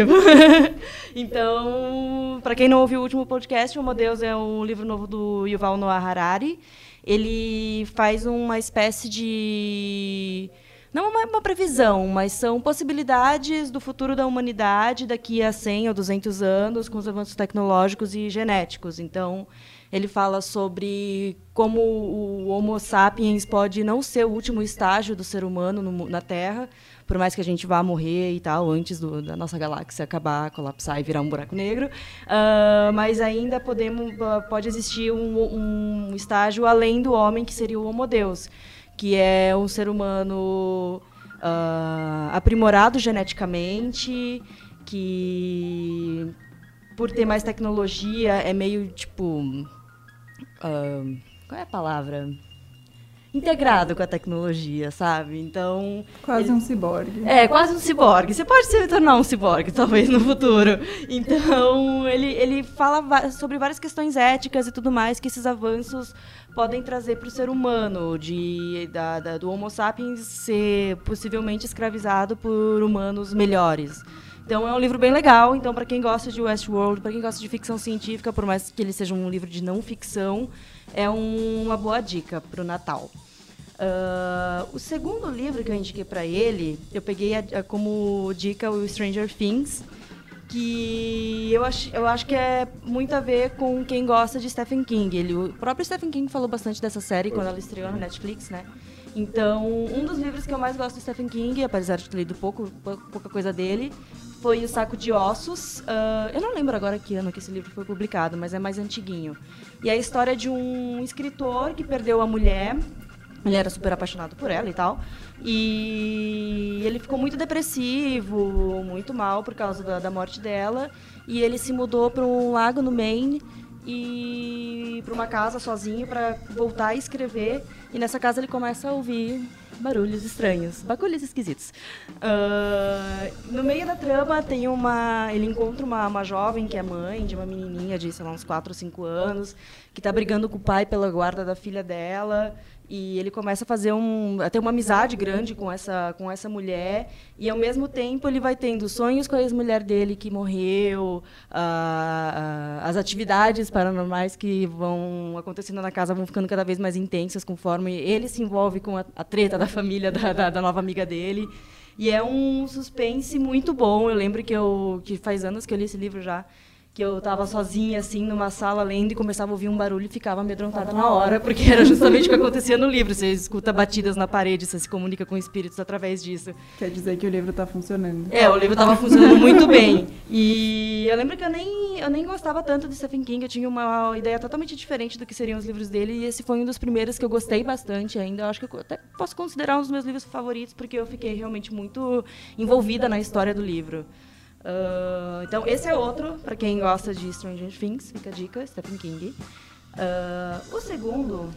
[LAUGHS] então, para quem não ouviu o último podcast, O Meu Deus é um livro novo do Yuval Noah Harari. Ele faz uma espécie de não uma, uma previsão, mas são possibilidades do futuro da humanidade daqui a 100 ou 200 anos com os avanços tecnológicos e genéticos. Então, ele fala sobre como o Homo sapiens pode não ser o último estágio do ser humano no, na Terra, por mais que a gente vá morrer e tal, antes do, da nossa galáxia acabar, colapsar e virar um buraco negro, uh, mas ainda podemos, pode existir um, um estágio além do homem, que seria o Homo Deus que é um ser humano uh, aprimorado geneticamente, que por ter mais tecnologia é meio tipo. Uh, qual é a palavra? Integrado com a tecnologia, sabe? Então. Quase ele... um ciborgue. É, quase um ciborgue. Você pode se tornar um ciborgue, talvez, no futuro. Então, ele, ele fala sobre várias questões éticas e tudo mais que esses avanços podem trazer para o ser humano, de, da, da, do Homo sapiens ser possivelmente escravizado por humanos melhores. Então é um livro bem legal. Então para quem gosta de Westworld, para quem gosta de ficção científica, por mais que ele seja um livro de não ficção, é um, uma boa dica para o Natal. Uh, o segundo livro que eu indiquei para ele, eu peguei a, a, como dica o Stranger Things, que eu acho, eu acho que é muito a ver com quem gosta de Stephen King. Ele, o próprio Stephen King falou bastante dessa série quando ela estreou na Netflix, né? Então, um dos livros que eu mais gosto do Stephen King, apesar de ter lido pouco, pouca coisa dele, foi O Saco de Ossos. Uh, eu não lembro agora que ano que esse livro foi publicado, mas é mais antiguinho. E é a história de um escritor que perdeu a mulher ele era super apaixonado por ela e tal. E ele ficou muito depressivo, muito mal por causa da, da morte dela. E ele se mudou para um lago no Maine e para uma casa sozinho para voltar a escrever. E nessa casa ele começa a ouvir barulhos estranhos, bagulhos esquisitos. Uh, no meio da trama tem uma, ele encontra uma, uma jovem que é mãe de uma menininha de sei lá uns 4 ou 5 anos que está brigando com o pai pela guarda da filha dela. E ele começa a fazer um, a ter uma amizade grande com essa, com essa mulher. E ao mesmo tempo ele vai tendo sonhos com a ex-mulher dele que morreu, as atividades paranormais que vão acontecendo na casa vão ficando cada vez mais intensas conforme ele se envolve com a, a treta da família da, da, da nova amiga dele. E é um suspense muito bom. Eu lembro que eu que faz anos que eu li esse livro já que eu estava sozinha, assim, numa sala lendo e começava a ouvir um barulho e ficava amedrontada na hora, porque era justamente o que acontecia no livro. Você escuta batidas na parede, você se comunica com espíritos através disso. Quer dizer que o livro está funcionando. É, o livro estava funcionando muito bem. E eu lembro que eu nem, eu nem gostava tanto de Stephen King, eu tinha uma ideia totalmente diferente do que seriam os livros dele, e esse foi um dos primeiros que eu gostei bastante ainda. Eu acho que eu até posso considerar um dos meus livros favoritos, porque eu fiquei realmente muito envolvida na história do livro. Uh, então, esse é outro, para quem gosta de Stranger Things, fica a dica, Stephen King. Uh, o segundo.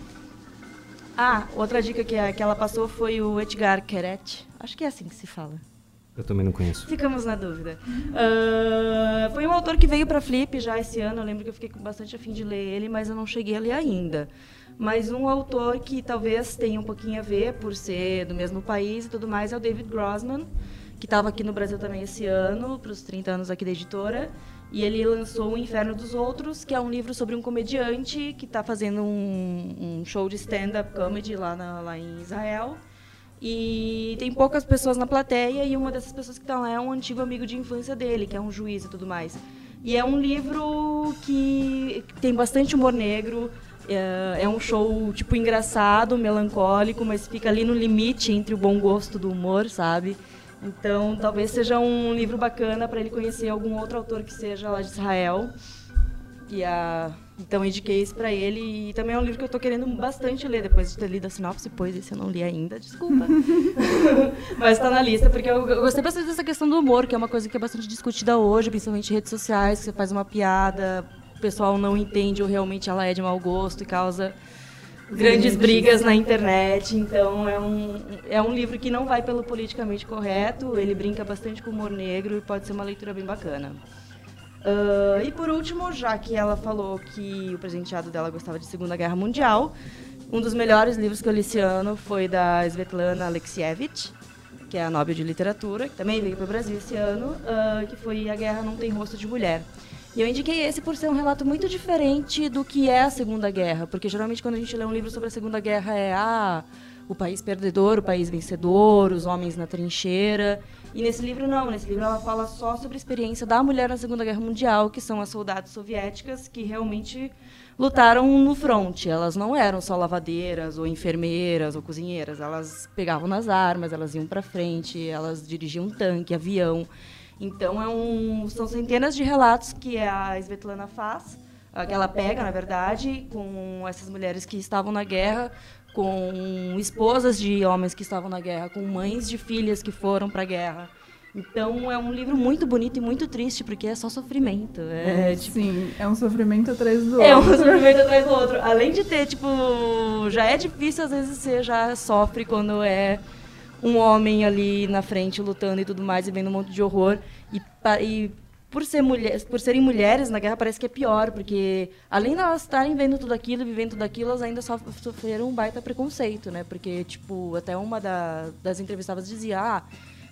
Ah, outra dica que, que ela passou foi o Edgar Queret. Acho que é assim que se fala. Eu também não conheço. Ficamos na dúvida. Uh, foi um autor que veio para Flip já esse ano. Eu lembro que eu fiquei bastante afim de ler ele, mas eu não cheguei a ler ainda. Mas um autor que talvez tenha um pouquinho a ver, por ser do mesmo país e tudo mais, é o David Grossman que estava aqui no Brasil também esse ano, para os 30 anos aqui da editora. E ele lançou O Inferno dos Outros, que é um livro sobre um comediante que está fazendo um, um, show de stand-up comedy lá, na, lá em Israel. E tem poucas pessoas na plateia, e uma dessas pessoas que estão lá é um antigo amigo de infância dele, que é um juiz e tudo mais. E é um livro que tem bastante humor negro, é, é um show, tipo, engraçado, melancólico, mas fica ali no limite entre o bom gosto do humor, sabe? Então, talvez seja um livro bacana para ele conhecer algum outro autor que seja lá de Israel. E a então indiquei isso para ele e também é um livro que eu estou querendo bastante ler depois de ter lido a sinopse, pois esse eu não li ainda, desculpa. [LAUGHS] Mas está na lista porque eu, eu, gostei bastante dessa questão do humor, que é uma coisa que é bastante discutida hoje, principalmente em redes sociais, que você faz uma piada, o pessoal não entende ou realmente ela é de mau gosto e causa grandes brigas na internet. Então é um, é um livro que não vai pelo politicamente correto, ele brinca bastante com o humor negro e pode ser uma leitura bem bacana. Uh, e por último, já que ela falou que o presenteado dela gostava de Segunda Guerra Mundial, um dos melhores livros que eu li esse ano foi da Svetlana Alexievich, que é a Nobel de Literatura, que também veio para o Brasil esse ano, uh, que foi A Guerra Não Tem Rosto de Mulher. E eu indiquei esse por ser um relato muito diferente do que é a Segunda Guerra, porque geralmente quando a gente lê um livro sobre a Segunda Guerra é ah, o país perdedor, o país vencedor, os homens na trincheira. E nesse livro não, nesse livro ela fala só sobre a experiência da mulher na Segunda Guerra Mundial, que são as soldadas soviéticas que realmente lutaram no fronte. Elas não eram só lavadeiras ou enfermeiras ou cozinheiras, elas pegavam nas armas, elas iam para frente, elas dirigiam tanque, avião. Então é um, são centenas de relatos que a Svetlana faz, que ela pega, na verdade, com essas mulheres que estavam na guerra, com esposas de homens que estavam na guerra, com mães de filhas que foram para a guerra. Então é um livro muito bonito e muito triste, porque é só sofrimento. É, é tipo, Sim, é um sofrimento atrás do outro. É um sofrimento atrás do outro. Além de ter, tipo, já é difícil, às vezes você já sofre quando é um homem ali na frente lutando e tudo mais, e vendo um monte de horror. E, e por, ser mulher, por serem mulheres na guerra parece que é pior, porque além de elas estarem vendo tudo aquilo, vivendo tudo aquilo, elas ainda sofreram um baita preconceito, né? Porque, tipo, até uma da, das entrevistadas dizia, ah,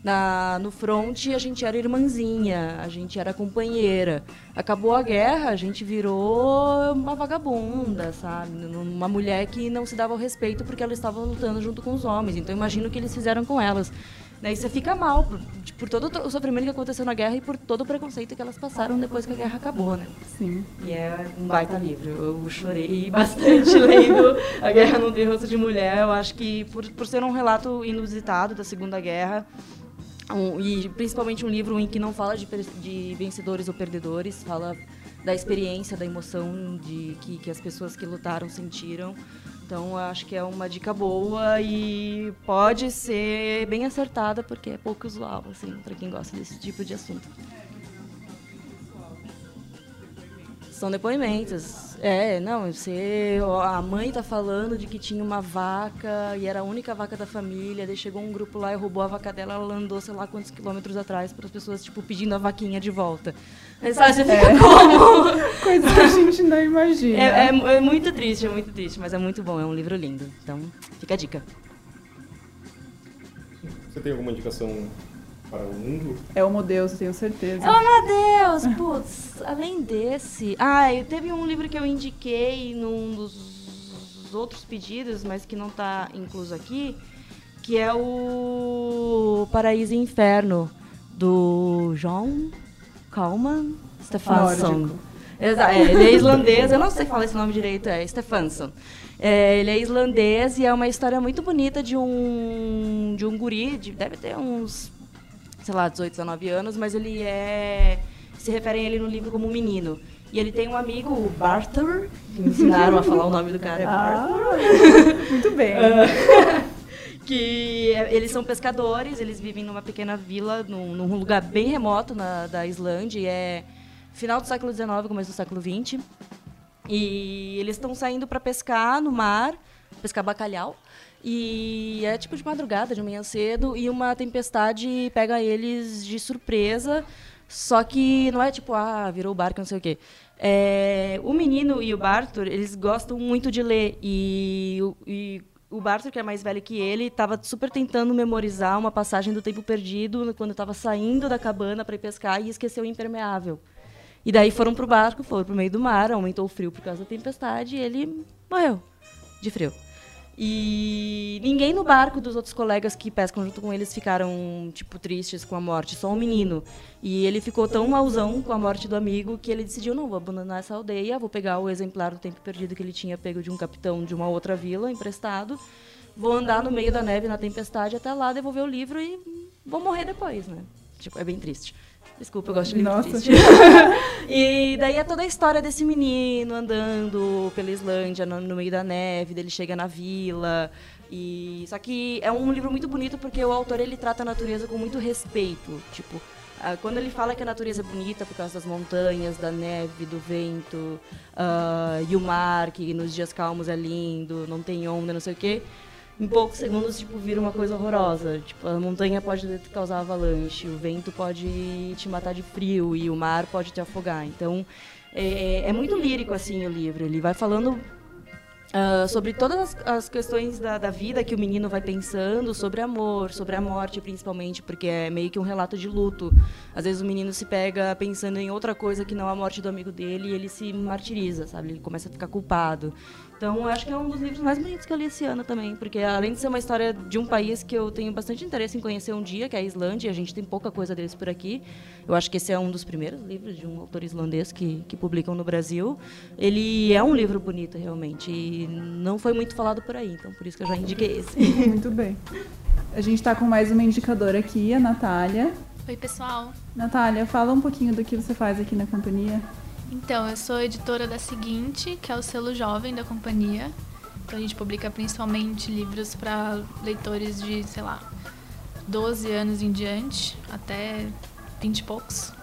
na, no front a gente era irmãzinha, a gente era companheira. Acabou a guerra, a gente virou uma vagabunda, sabe? Uma mulher que não se dava o respeito porque ela estava lutando junto com os homens. Então imagino o que eles fizeram com elas. Daí você fica mal por, por, todo o sofrimento que aconteceu na guerra e por todo o preconceito que elas passaram depois que a guerra acabou, né? Sim. E é um baita livro. Eu chorei [LAUGHS] bastante lendo A Guerra Não Tem Rosto de Mulher. Eu acho que por, por ser um relato inusitado da Segunda Guerra, um, e principalmente um livro em que não fala de, de, vencedores ou perdedores, fala da experiência, da emoção de que, que as pessoas que lutaram sentiram. Então, acho que é uma dica boa e pode ser bem acertada, porque é pouco usual, assim, para quem gosta desse tipo de assunto. São depoimentos. É, não, você. A mãe tá falando de que tinha uma vaca e era a única vaca da família. Daí chegou um grupo lá e roubou a vaca dela, ela andou sei lá quantos quilômetros atrás para as pessoas, tipo, pedindo a vaquinha de volta. Aí sabe, você fica é. [LAUGHS] como? [LAUGHS] Coisa que a gente não imagina. É, é, é muito triste, é muito triste, mas é muito bom, é um livro lindo. Então, fica a dica. Você tem alguma indicação para o mundo? É o Deus, tenho certeza. É o Deus! Putz, além desse. Ah, eu teve um livro que eu indiquei num dos outros pedidos, mas que não está incluso aqui, que é o Paraíso e Inferno, do John Kalman Stefansson. Exato, é, ele é islandês, eu não sei falar esse nome direito, é Stefansson. É, ele é islandês e é uma história muito bonita de um, de um guri, de, deve ter uns sei lá, 18, 19 anos, mas ele é. Se referem a ele no livro como um menino. E ele tem um amigo, o Barthur, que me ensinaram a falar o nome do cara. É ah, muito bem. [LAUGHS] que é, eles são pescadores, eles vivem numa pequena vila, num, num lugar bem remoto na, da Islândia. é final do século XIX, começo do século XX. E eles estão saindo para pescar no mar, pescar bacalhau. E é tipo de madrugada, de manhã cedo, e uma tempestade pega eles de surpresa. Só que não é tipo, ah, virou o barco, não sei o quê. É, o menino e o Bartur, eles gostam muito de ler. E, e o Bartur, que é mais velho que ele, estava super tentando memorizar uma passagem do Tempo Perdido quando estava saindo da cabana para ir pescar e esqueceu o impermeável. E daí foram pro barco, foram pro meio do mar, aumentou o frio por causa da tempestade e ele morreu de frio. E ninguém no barco dos outros colegas que pescam junto com eles ficaram, tipo, tristes com a morte, só um menino. E ele ficou tão mauzão com a morte do amigo que ele decidiu, não, vou abandonar essa aldeia, vou pegar o exemplar do tempo perdido que ele tinha pego de um capitão de uma outra vila, emprestado, vou andar no meio da neve na tempestade até lá, devolver o livro e vou morrer depois, né? Tipo, é bem triste. Desculpa, eu gosto de livro Nossa. [LAUGHS] e daí é toda a história desse menino andando pela Islândia, no, no, meio da neve, dele chega na vila. E só que é um livro muito bonito porque o autor ele trata a natureza com muito respeito, tipo, quando ele fala que a natureza é bonita por causa das montanhas, da neve, do vento, uh, e o mar, que nos dias calmos é lindo, não tem onda, não sei o quê, em poucos segundos, tipo, vira uma coisa horrorosa. Tipo, a montanha pode causar avalanche, o vento pode te matar de frio e o mar pode te afogar. Então, é, é muito lírico, assim, o livro. Ele vai falando Uh, sobre todas as, as questões da, da, vida que o menino vai pensando, sobre amor, sobre a morte, principalmente, porque é meio que um relato de luto. Às vezes o menino se pega pensando em outra coisa que não a morte do amigo dele e ele se martiriza, sabe? Ele começa a ficar culpado. Então, eu acho que é um dos livros mais bonitos que eu li esse ano também, porque além de ser uma história de um país que eu tenho bastante interesse em conhecer um dia, que é a Islândia, a gente tem pouca coisa deles por aqui. Eu acho que esse é um dos primeiros livros de um autor islandês que, que publicam no Brasil. Ele é um livro bonito, realmente, e não foi muito falado por aí, então por isso que eu já indiquei esse. [LAUGHS] muito bem. A gente está com mais uma indicadora aqui, a Natália. Oi, pessoal. Natália, fala um pouquinho do que você faz aqui na companhia. Então, eu sou editora da Seguinte, que é o selo jovem da companhia. Então, a gente publica principalmente livros para leitores de, sei lá, 12 anos em diante, até 20 e poucos.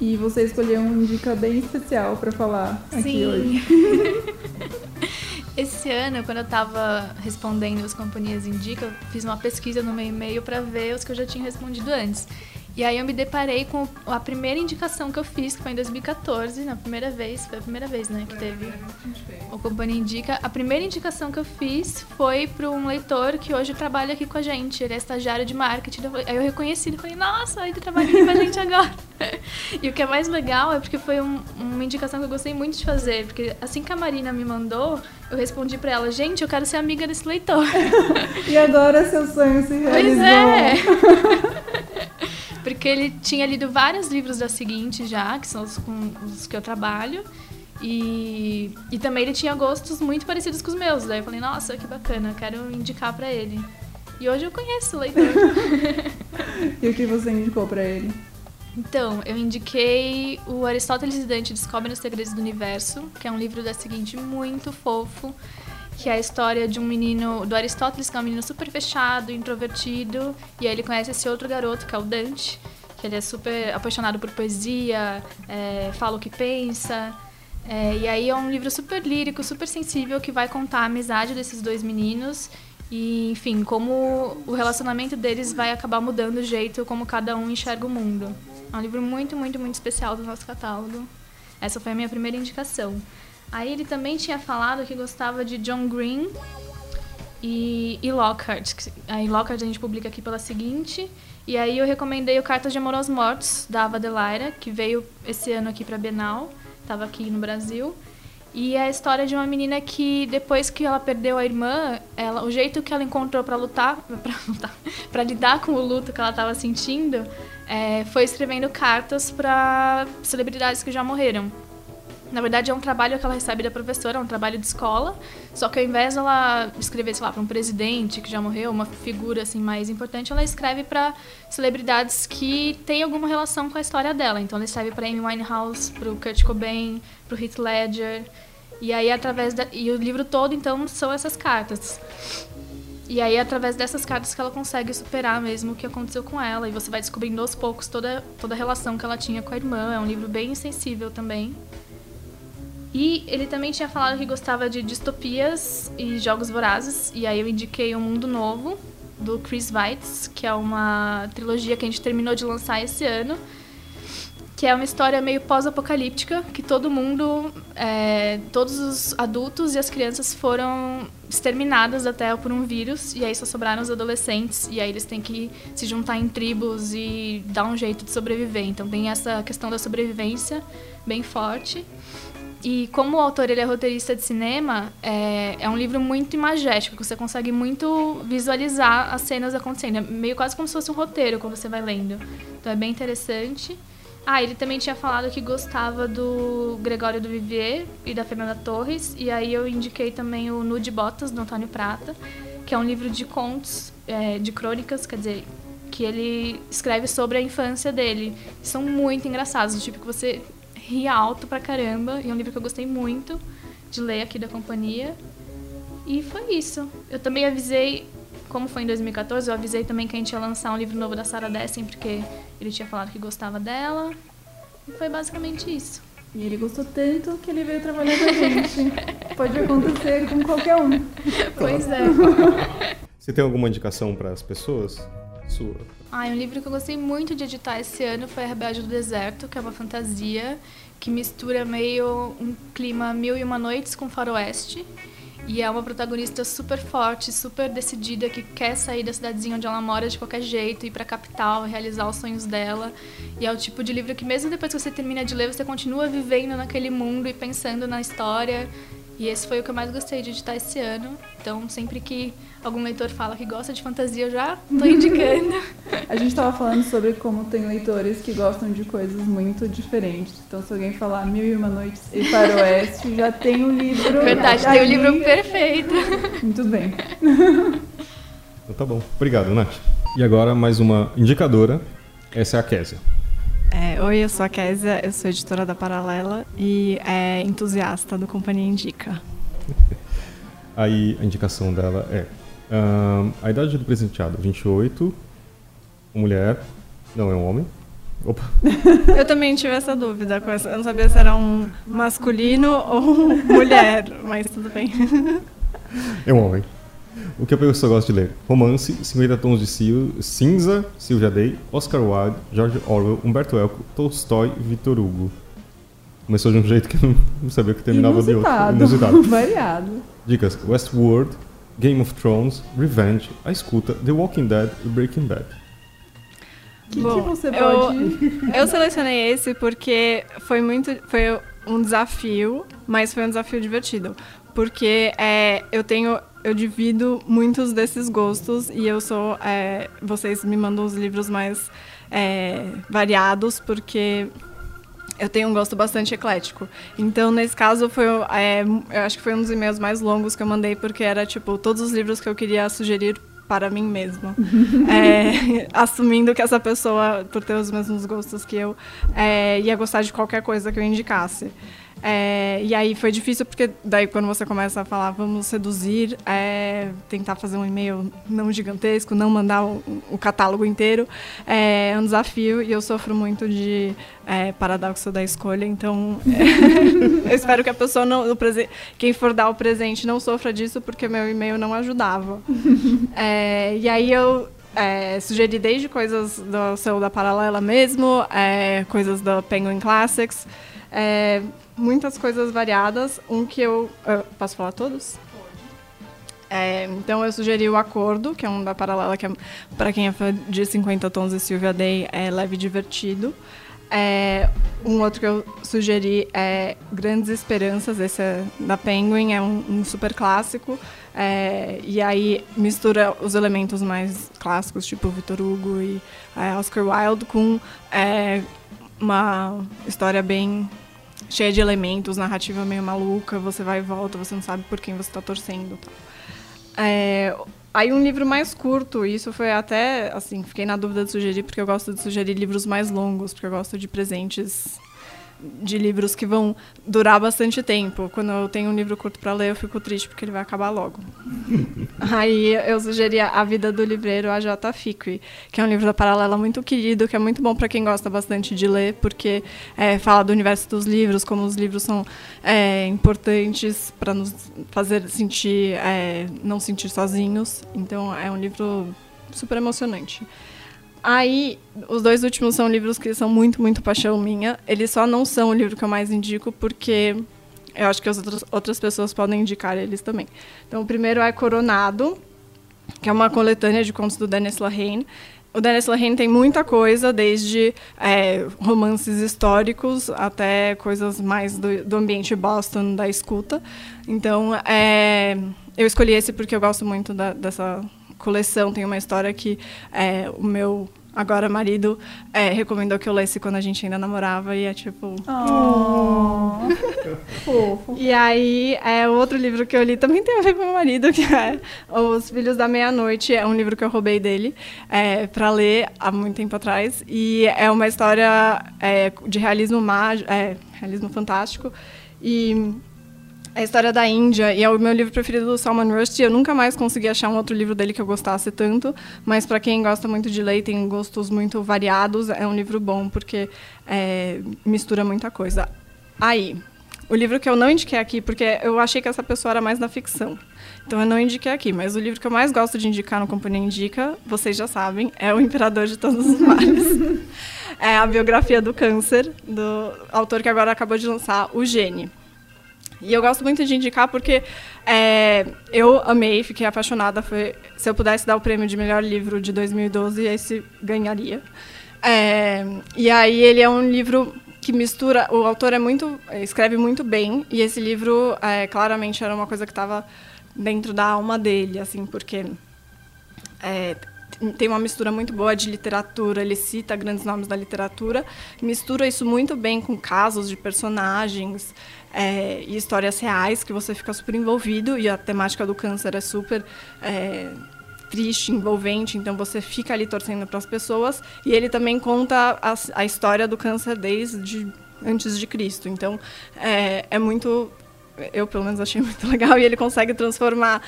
E você escolheu um dica bem especial para falar aqui Sim. hoje. [LAUGHS] Esse ano, quando eu estava respondendo as companhias Indica, eu fiz uma pesquisa no meu e-mail para ver os que eu já tinha respondido antes. E aí eu me deparei com a primeira indicação que eu fiz, que foi em 2014, na primeira vez, foi a primeira vez, né, que teve o Companhia Indica. A primeira indicação que eu fiz foi para um leitor que hoje trabalha aqui com a gente, ele é estagiário de marketing. Aí eu reconheci e falei, nossa, ele trabalha aqui com a gente agora. [LAUGHS] e o que é mais legal é porque foi um, uma indicação que eu gostei muito de fazer, porque assim que a Marina me mandou, eu respondi para ela, gente, eu quero ser amiga desse leitor. [LAUGHS] e agora seu sonho se realizou. Pois é. [LAUGHS] Porque ele tinha lido vários livros da seguinte já, que são os, com, os que eu trabalho. E, e também ele tinha gostos muito parecidos com os meus. Daí eu falei, nossa, que bacana, quero indicar para ele. E hoje eu conheço o leitor. [LAUGHS] e o que você indicou para ele? Então, eu indiquei o Aristóteles e Dante Descobrem os Segredos do Universo, que é um livro da seguinte muito fofo que é a história de um menino, do Aristóteles, que é um menino super fechado, introvertido, e aí ele conhece esse outro garoto, que é o Dante, que ele é super apaixonado por poesia, é, fala o que pensa. É, e aí é um livro super lírico, super sensível, que vai contar a amizade desses dois meninos e, enfim, como o relacionamento deles vai acabar mudando o jeito como cada um enxerga o mundo. É um livro muito, muito, muito especial do nosso catálogo. Essa foi a minha primeira indicação. Aí ele também tinha falado que gostava de John Green e, e Lockhart. Aí Lockhart a gente publica aqui pela seguinte. E aí eu recomendei o Cartas de Amor aos Mortos, da Ava Delaira, que veio esse ano aqui para Bienal, estava aqui no Brasil. E é a história de uma menina que depois que ela perdeu a irmã, ela, o jeito que ela encontrou para lutar, [LAUGHS] para lidar com o luto que ela estava sentindo, é, foi escrevendo cartas para celebridades que já morreram. Na verdade, é um trabalho que ela recebe da professora, é um trabalho de escola. Só que ao invés dela escrever, sei lá, para um presidente que já morreu, uma figura assim mais importante, ela escreve para celebridades que têm alguma relação com a história dela. Então, ela escreve para Amy Winehouse, para o Kurt Cobain, para o Heath Ledger. E aí, através da... e o livro todo, então, são essas cartas. E aí, através dessas cartas que ela consegue superar mesmo o que aconteceu com ela. E você vai descobrindo aos poucos toda, toda a relação que ela tinha com a irmã. É um livro bem sensível também. E ele também tinha falado que gostava de distopias e jogos vorazes. E aí eu indiquei O um Mundo Novo, do Chris Weitz, que é uma trilogia que a gente terminou de lançar esse ano. Que é uma história meio pós-apocalíptica, que todo mundo, é, todos os adultos e as crianças foram exterminadas até por um vírus, e aí só sobraram os adolescentes, e aí eles têm que se juntar em tribos e dar um jeito de sobreviver. Então tem essa questão da sobrevivência bem forte. E como o autor ele é roteirista de cinema, é, é um livro muito imagético, você consegue muito visualizar as cenas acontecendo. É meio quase como se fosse um roteiro quando você vai lendo. Então é bem interessante. Ah, ele também tinha falado que gostava do Gregório do Vivier e da Fernanda Torres. E aí eu indiquei também o Nude Botas, do Antônio Prata, que é um livro de contos, é, de crônicas, quer dizer, que ele escreve sobre a infância dele. São muito engraçados, tipo que você ri alto pra caramba. E é um livro que eu gostei muito de ler aqui da companhia. E foi isso. Eu também avisei, como foi em 2014, eu avisei também que a gente ia lançar um livro novo da Sarah Dessen, porque ele tinha falado que gostava dela. E foi basicamente isso. E ele gostou tanto que ele veio trabalhar com a gente. [LAUGHS] Pode acontecer com qualquer um. Pois é. Você tem alguma indicação para as pessoas? Sua. Ah, um livro que eu gostei muito de editar esse ano foi A Rebelde do Deserto, que é uma fantasia que mistura meio um clima mil e uma noites com faroeste. E é uma protagonista super forte, super decidida, que quer sair da cidadezinha onde ela mora de qualquer jeito, ir pra capital, realizar os sonhos dela. E é o tipo de livro que mesmo depois que você termina de ler, você continua vivendo naquele mundo e pensando na história. E esse foi o que eu mais gostei de editar esse ano. Então, sempre que algum leitor fala que gosta de fantasia, eu já tô indicando. [LAUGHS] A gente estava falando sobre como tem leitores que gostam de coisas muito diferentes. Então, se alguém falar Mil e Uma Noites e Faroeste, já tem o um livro. Verdade, tem o um livro perfeito. Muito bem. Então, tá bom. Obrigado, Nath. E agora, mais uma indicadora. Essa é a Késia. É, oi, eu sou a Késia, eu sou editora da Paralela e é entusiasta do Companhia Indica. [LAUGHS] Aí a indicação dela é a idade do presenteado, 28, mulher, não é um homem. Opa. [LAUGHS] Eu também tive essa dúvida, com essa, eu não sabia se era um masculino ou [LAUGHS] mulher, mas tudo bem. É um homem. O que a pessoa gosta de ler? Romance, 50 Tons de Cinza, Silvia Day, Oscar Wilde, George Orwell, Humberto Eco, Tolstói e Victor Hugo. Começou de um jeito que eu não sabia que terminava Inusitado. de outro. Inusitado. [LAUGHS] Variado. Dicas: Westworld, Game of Thrones, Revenge, A Escuta, The Walking Dead e Breaking Bad. Que Bom, que você eu, pode... [LAUGHS] eu selecionei esse porque foi muito foi um desafio, mas foi um desafio divertido. Porque é, eu tenho eu divido muitos desses gostos e eu sou é, vocês me mandam os livros mais é, variados porque eu tenho um gosto bastante eclético. Então, nesse caso, foi, é, eu acho que foi um dos e-mails mais longos que eu mandei, porque era, tipo, todos os livros que eu queria sugerir para mim mesma. [LAUGHS] é, assumindo que essa pessoa, por ter os mesmos gostos que eu, é, ia gostar de qualquer coisa que eu indicasse. É, e aí foi difícil porque daí quando você começa a falar vamos seduzir, é, tentar fazer um e-mail não gigantesco, não mandar o, o catálogo inteiro, é, um desafio e eu sofro muito de é, paradoxo da escolha, então [LAUGHS] eu espero que a pessoa não, o quem for dar o presente não sofra disso porque meu e-mail não ajudava. [LAUGHS] É, e aí eu é, sugeri desde coisas do selo da Paralela mesmo, é, coisas da Penguin Classics, é, muitas coisas variadas. Um que eu. eu posso falar todos? É, então eu sugeri o Acordo, que é um da Paralela, que é, para quem é fã de 50 Tons e Silvia Day, é leve e divertido. É, um outro que eu sugeri é Grandes Esperanças, esse é da Penguin, é um, um super clássico. É, e aí mistura os elementos mais clássicos, tipo Victor Hugo e é, Oscar Wilde, com é, uma história bem cheia de elementos, narrativa meio maluca, você vai e volta, você não sabe por quem você está torcendo. É, aí um livro mais curto, isso foi até, assim, fiquei na dúvida de sugerir, porque eu gosto de sugerir livros mais longos, porque eu gosto de presentes de livros que vão durar bastante tempo. Quando eu tenho um livro curto para ler, eu fico triste porque ele vai acabar logo. [LAUGHS] Aí eu sugeria A Vida do Livreiro, a J. Ficri, que é um livro da Paralela muito querido, que é muito bom para quem gosta bastante de ler, porque é, fala do universo dos livros, como os livros são é, importantes para nos fazer sentir, é, não sentir sozinhos. Então é um livro super emocionante. Aí, os dois últimos são livros que são muito, muito paixão minha. Eles só não são o livro que eu mais indico, porque eu acho que as outras, outras pessoas podem indicar eles também. Então, o primeiro é Coronado, que é uma coletânea de contos do Dennis Lehane. O Dennis Lehane tem muita coisa, desde é, romances históricos até coisas mais do, do, ambiente Boston, da escuta. Então, é, eu escolhi esse porque eu gosto muito da, dessa coleção tem uma história que é, o meu agora marido é, recomendou que eu lesse quando a gente ainda namorava e é tipo oh. [LAUGHS] fofo e aí é outro livro que eu li também tem a ver com meu marido que é Os Filhos da Meia Noite é um livro que eu roubei dele é, para ler há muito tempo atrás e é uma história é, de realismo mágico é, realismo fantástico e a história da Índia e é o meu livro preferido do Salman Rushdie. Eu nunca mais consegui achar um outro livro dele que eu gostasse tanto, mas para quem gosta muito de ler e tem gostos muito variados, é um livro bom porque é, mistura muita coisa. Aí, o livro que eu não indiquei aqui, porque eu achei que essa pessoa era mais na ficção. Então eu não indiquei aqui, mas o livro que eu mais gosto de indicar no Companhia Indica, vocês já sabem, é O Imperador de Todos os Males. [LAUGHS] é a biografia do câncer, do autor que agora acabou de lançar, O Gene. E eu gosto muito de indicar porque é, eu amei, fiquei apaixonada. Foi, se eu pudesse dar o prêmio de melhor livro de 2012, esse ganharia. É, e aí ele é um livro que mistura. O autor é muito, escreve muito bem e esse livro é, claramente era uma coisa que estava dentro da alma dele, assim, porque é, tem uma mistura muito boa de literatura, ele cita grandes nomes da literatura, mistura isso muito bem com casos de personagens é, e histórias reais que você fica super envolvido e a temática do câncer é super é, triste, envolvente, então você fica ali torcendo para as pessoas e ele também conta a, a história do câncer desde antes de Cristo, então é, é muito eu pelo menos achei [LAUGHS] muito legal, e ele consegue transformar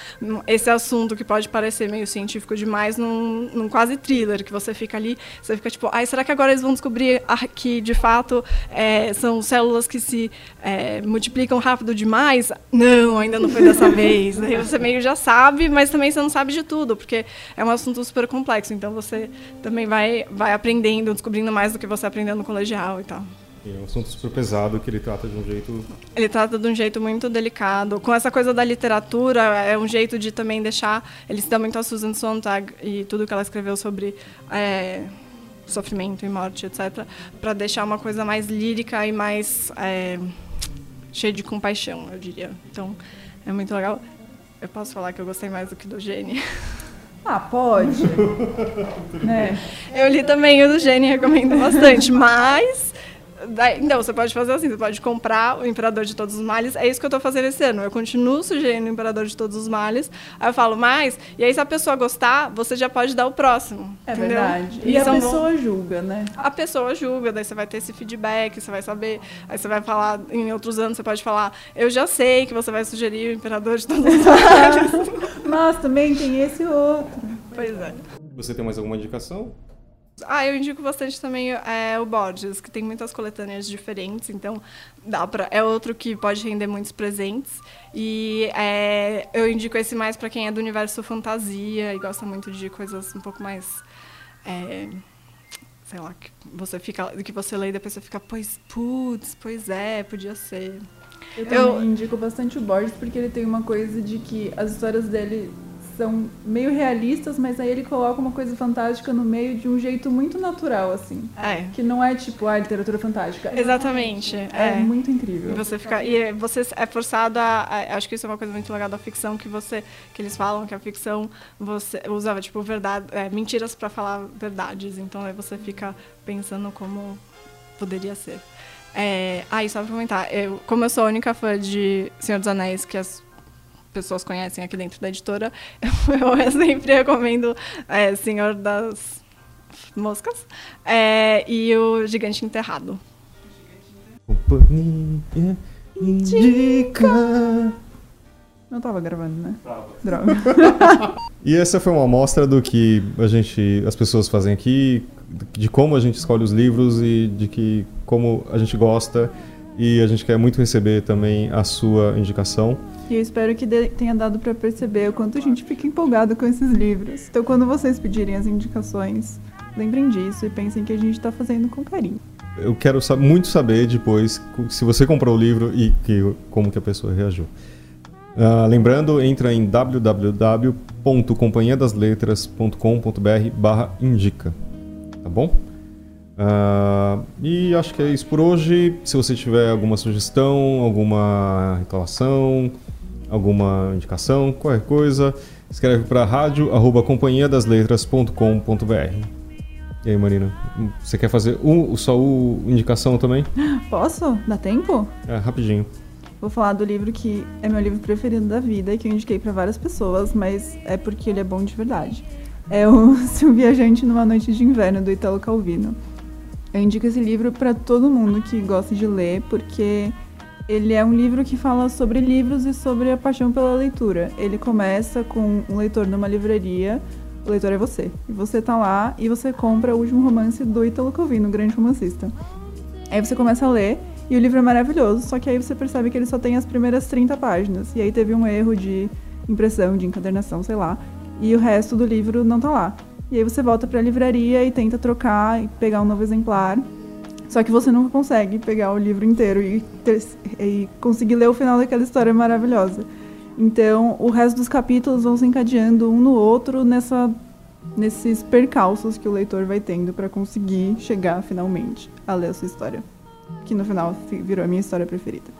esse assunto que pode parecer meio científico demais num, num quase thriller, que você fica ali, você fica tipo, ai, será que agora eles vão descobrir que de fato é, são células que se é, multiplicam rápido demais? Não, ainda não foi dessa [LAUGHS] vez. Daí você meio já sabe, mas também você não sabe de tudo, porque é um assunto super complexo, então você também vai, vai aprendendo, descobrindo mais do que você aprendeu no colegial e tal. É um assunto super pesado que ele trata de um jeito. Ele trata de um jeito muito delicado. Com essa coisa da literatura, é um jeito de também deixar. Ele se dá muito a Susan Sontag e tudo que ela escreveu sobre é, sofrimento e morte, etc., para deixar uma coisa mais lírica e mais é, cheia de compaixão, eu diria. Então, é muito legal. Eu posso falar que eu gostei mais do que do Gene. [LAUGHS] Ah, pode. [LAUGHS] né? Eu li também o do Gene, recomendo bastante, mas Daí, então, você pode fazer assim, você pode comprar o Imperador de Todos os Males. É isso que eu estou fazendo esse ano. Eu continuo sugerindo o Imperador de Todos os Males. Aí eu falo mais, e aí se a pessoa gostar, você já pode dar o próximo. É entendeu? verdade. E, e a pessoa bom... julga, né? A pessoa julga, daí você vai ter esse feedback, você vai saber. Aí você vai falar, em outros anos, você pode falar, eu já sei que você vai sugerir o Imperador de Todos os Males. [LAUGHS] Mas também tem esse outro. Pois é. Você tem mais alguma indicação? Ah, eu indico bastante também é, o Borges, que tem muitas coletâneas diferentes, então dá pra, é outro que pode render muitos presentes. E é, eu indico esse mais para quem é do universo fantasia e gosta muito de coisas um pouco mais. É, sei lá, que você fica, que você lê e depois você fica, pois, putz, pois é, podia ser. Eu, eu indico bastante o Borges porque ele tem uma coisa de que as histórias dele são meio realistas, mas aí ele coloca uma coisa fantástica no meio de um jeito muito natural, assim. É. Que não é tipo, a literatura fantástica. Exatamente. É, é, muito incrível. E você fica. E você é forçado a, a, Acho que isso é uma coisa muito legal da ficção, que você. Que eles falam que a ficção você usava, tipo, verdade, é, mentiras para falar verdades. Então aí você fica pensando como poderia ser. É, ah, e só pra comentar, eu, como eu sou a única fã de Senhor dos Anéis que as pessoas conhecem aqui dentro da editora, eu, [LAUGHS] eu sempre recomendo é, Senhor das Moscas é, e o Gigante Enterrado. Companhia indica. Não estava gravando, né? Tava. Droga. [LAUGHS] e essa foi uma amostra do que a gente, as pessoas fazem aqui, de como a gente escolhe os livros e de que como a gente gosta e a gente quer muito receber também a sua indicação. E eu espero que tenha dado para perceber o quanto a gente fica empolgado com esses livros. Então, quando vocês pedirem as indicações, lembrem disso e pensem que a gente está fazendo com carinho. Eu quero muito saber depois se você comprou o livro e que, como que a pessoa reagiu. Uh, lembrando, entra em www.companhiadasletras.com.br barra indica, tá bom? Uh, e acho que é isso por hoje. Se você tiver alguma sugestão, alguma reclamação, alguma indicação, qualquer coisa, escreve para rádio@companhiadasletras.com.br. E aí, Marina, você quer fazer um, só o indicação também? [GASPS] Posso? Dá tempo? É, rapidinho. Vou falar do livro que é meu livro preferido da vida, que eu indiquei para várias pessoas, mas é porque ele é bom de verdade. É o [LAUGHS] Seu Viajante numa Noite de Inverno, do Italo Calvino. Eu indico esse livro para todo mundo que gosta de ler, porque ele é um livro que fala sobre livros e sobre a paixão pela leitura. Ele começa com um leitor numa livraria, o leitor é você. E você tá lá e você compra o último romance do Italo Calvino, o grande romancista. Aí você começa a ler E o livro é maravilhoso, só que aí você percebe que ele só tem as primeiras 30 páginas. E aí teve um erro de impressão, de encadernação, sei lá. E o resto do livro não tá lá. E aí você volta para a livraria e tenta trocar e pegar um novo exemplar. Só que você nunca consegue pegar o livro inteiro e, ter, e conseguir ler o final daquela história maravilhosa. Então, o resto dos capítulos vão se encadeando um no outro nessa, nesses percalços que o leitor vai tendo para conseguir chegar finalmente a ler a sua história. Que no final virou a minha história preferida.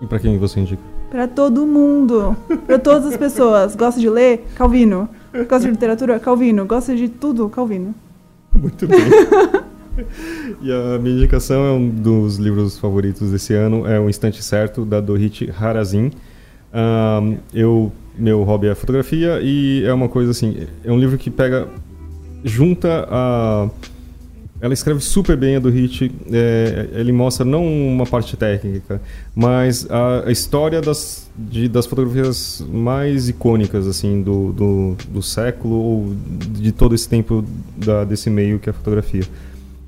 E para quem você indica? Para todo mundo. Para todas as pessoas. Gosta de ler? Calvino. Gosta de literatura? Calvino. Gosta de tudo? Calvino. Muito bem. [LAUGHS] e a minha indicação é um dos livros favoritos desse ano, é O Instante Certo, da Dorit Harazin. Um, eu, meu hobby é fotografia e é uma coisa assim, é um livro que pega, junta a... Ela escreve super bem a do Hit. É, ele mostra não uma parte técnica, mas a, a história das, de, das fotografias mais icônicas assim do, do, do século ou de todo esse tempo da, desse meio que é a fotografia.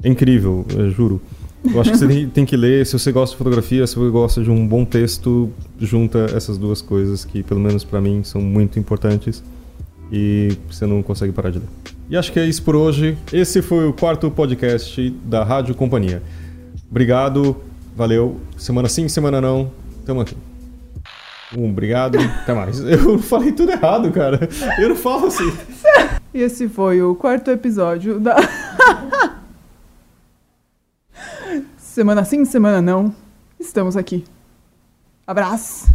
É incrível, juro. Eu acho que você [LAUGHS] tem, que ler, se você gosta de fotografia, se você gosta de um bom texto, junta essas duas coisas que, pelo menos para mim, são muito importantes e você não consegue parar de ler. E acho que é isso por hoje. Esse foi o quarto podcast da Rádio Companhia. Obrigado, valeu. Semana sim, semana não. Tamo aqui. Um, obrigado, até mais. [LAUGHS] Eu falei tudo errado, cara. Eu não falo assim. [LAUGHS] Esse foi o quarto episódio da. Semana sim, semana não, estamos aqui. Abraço!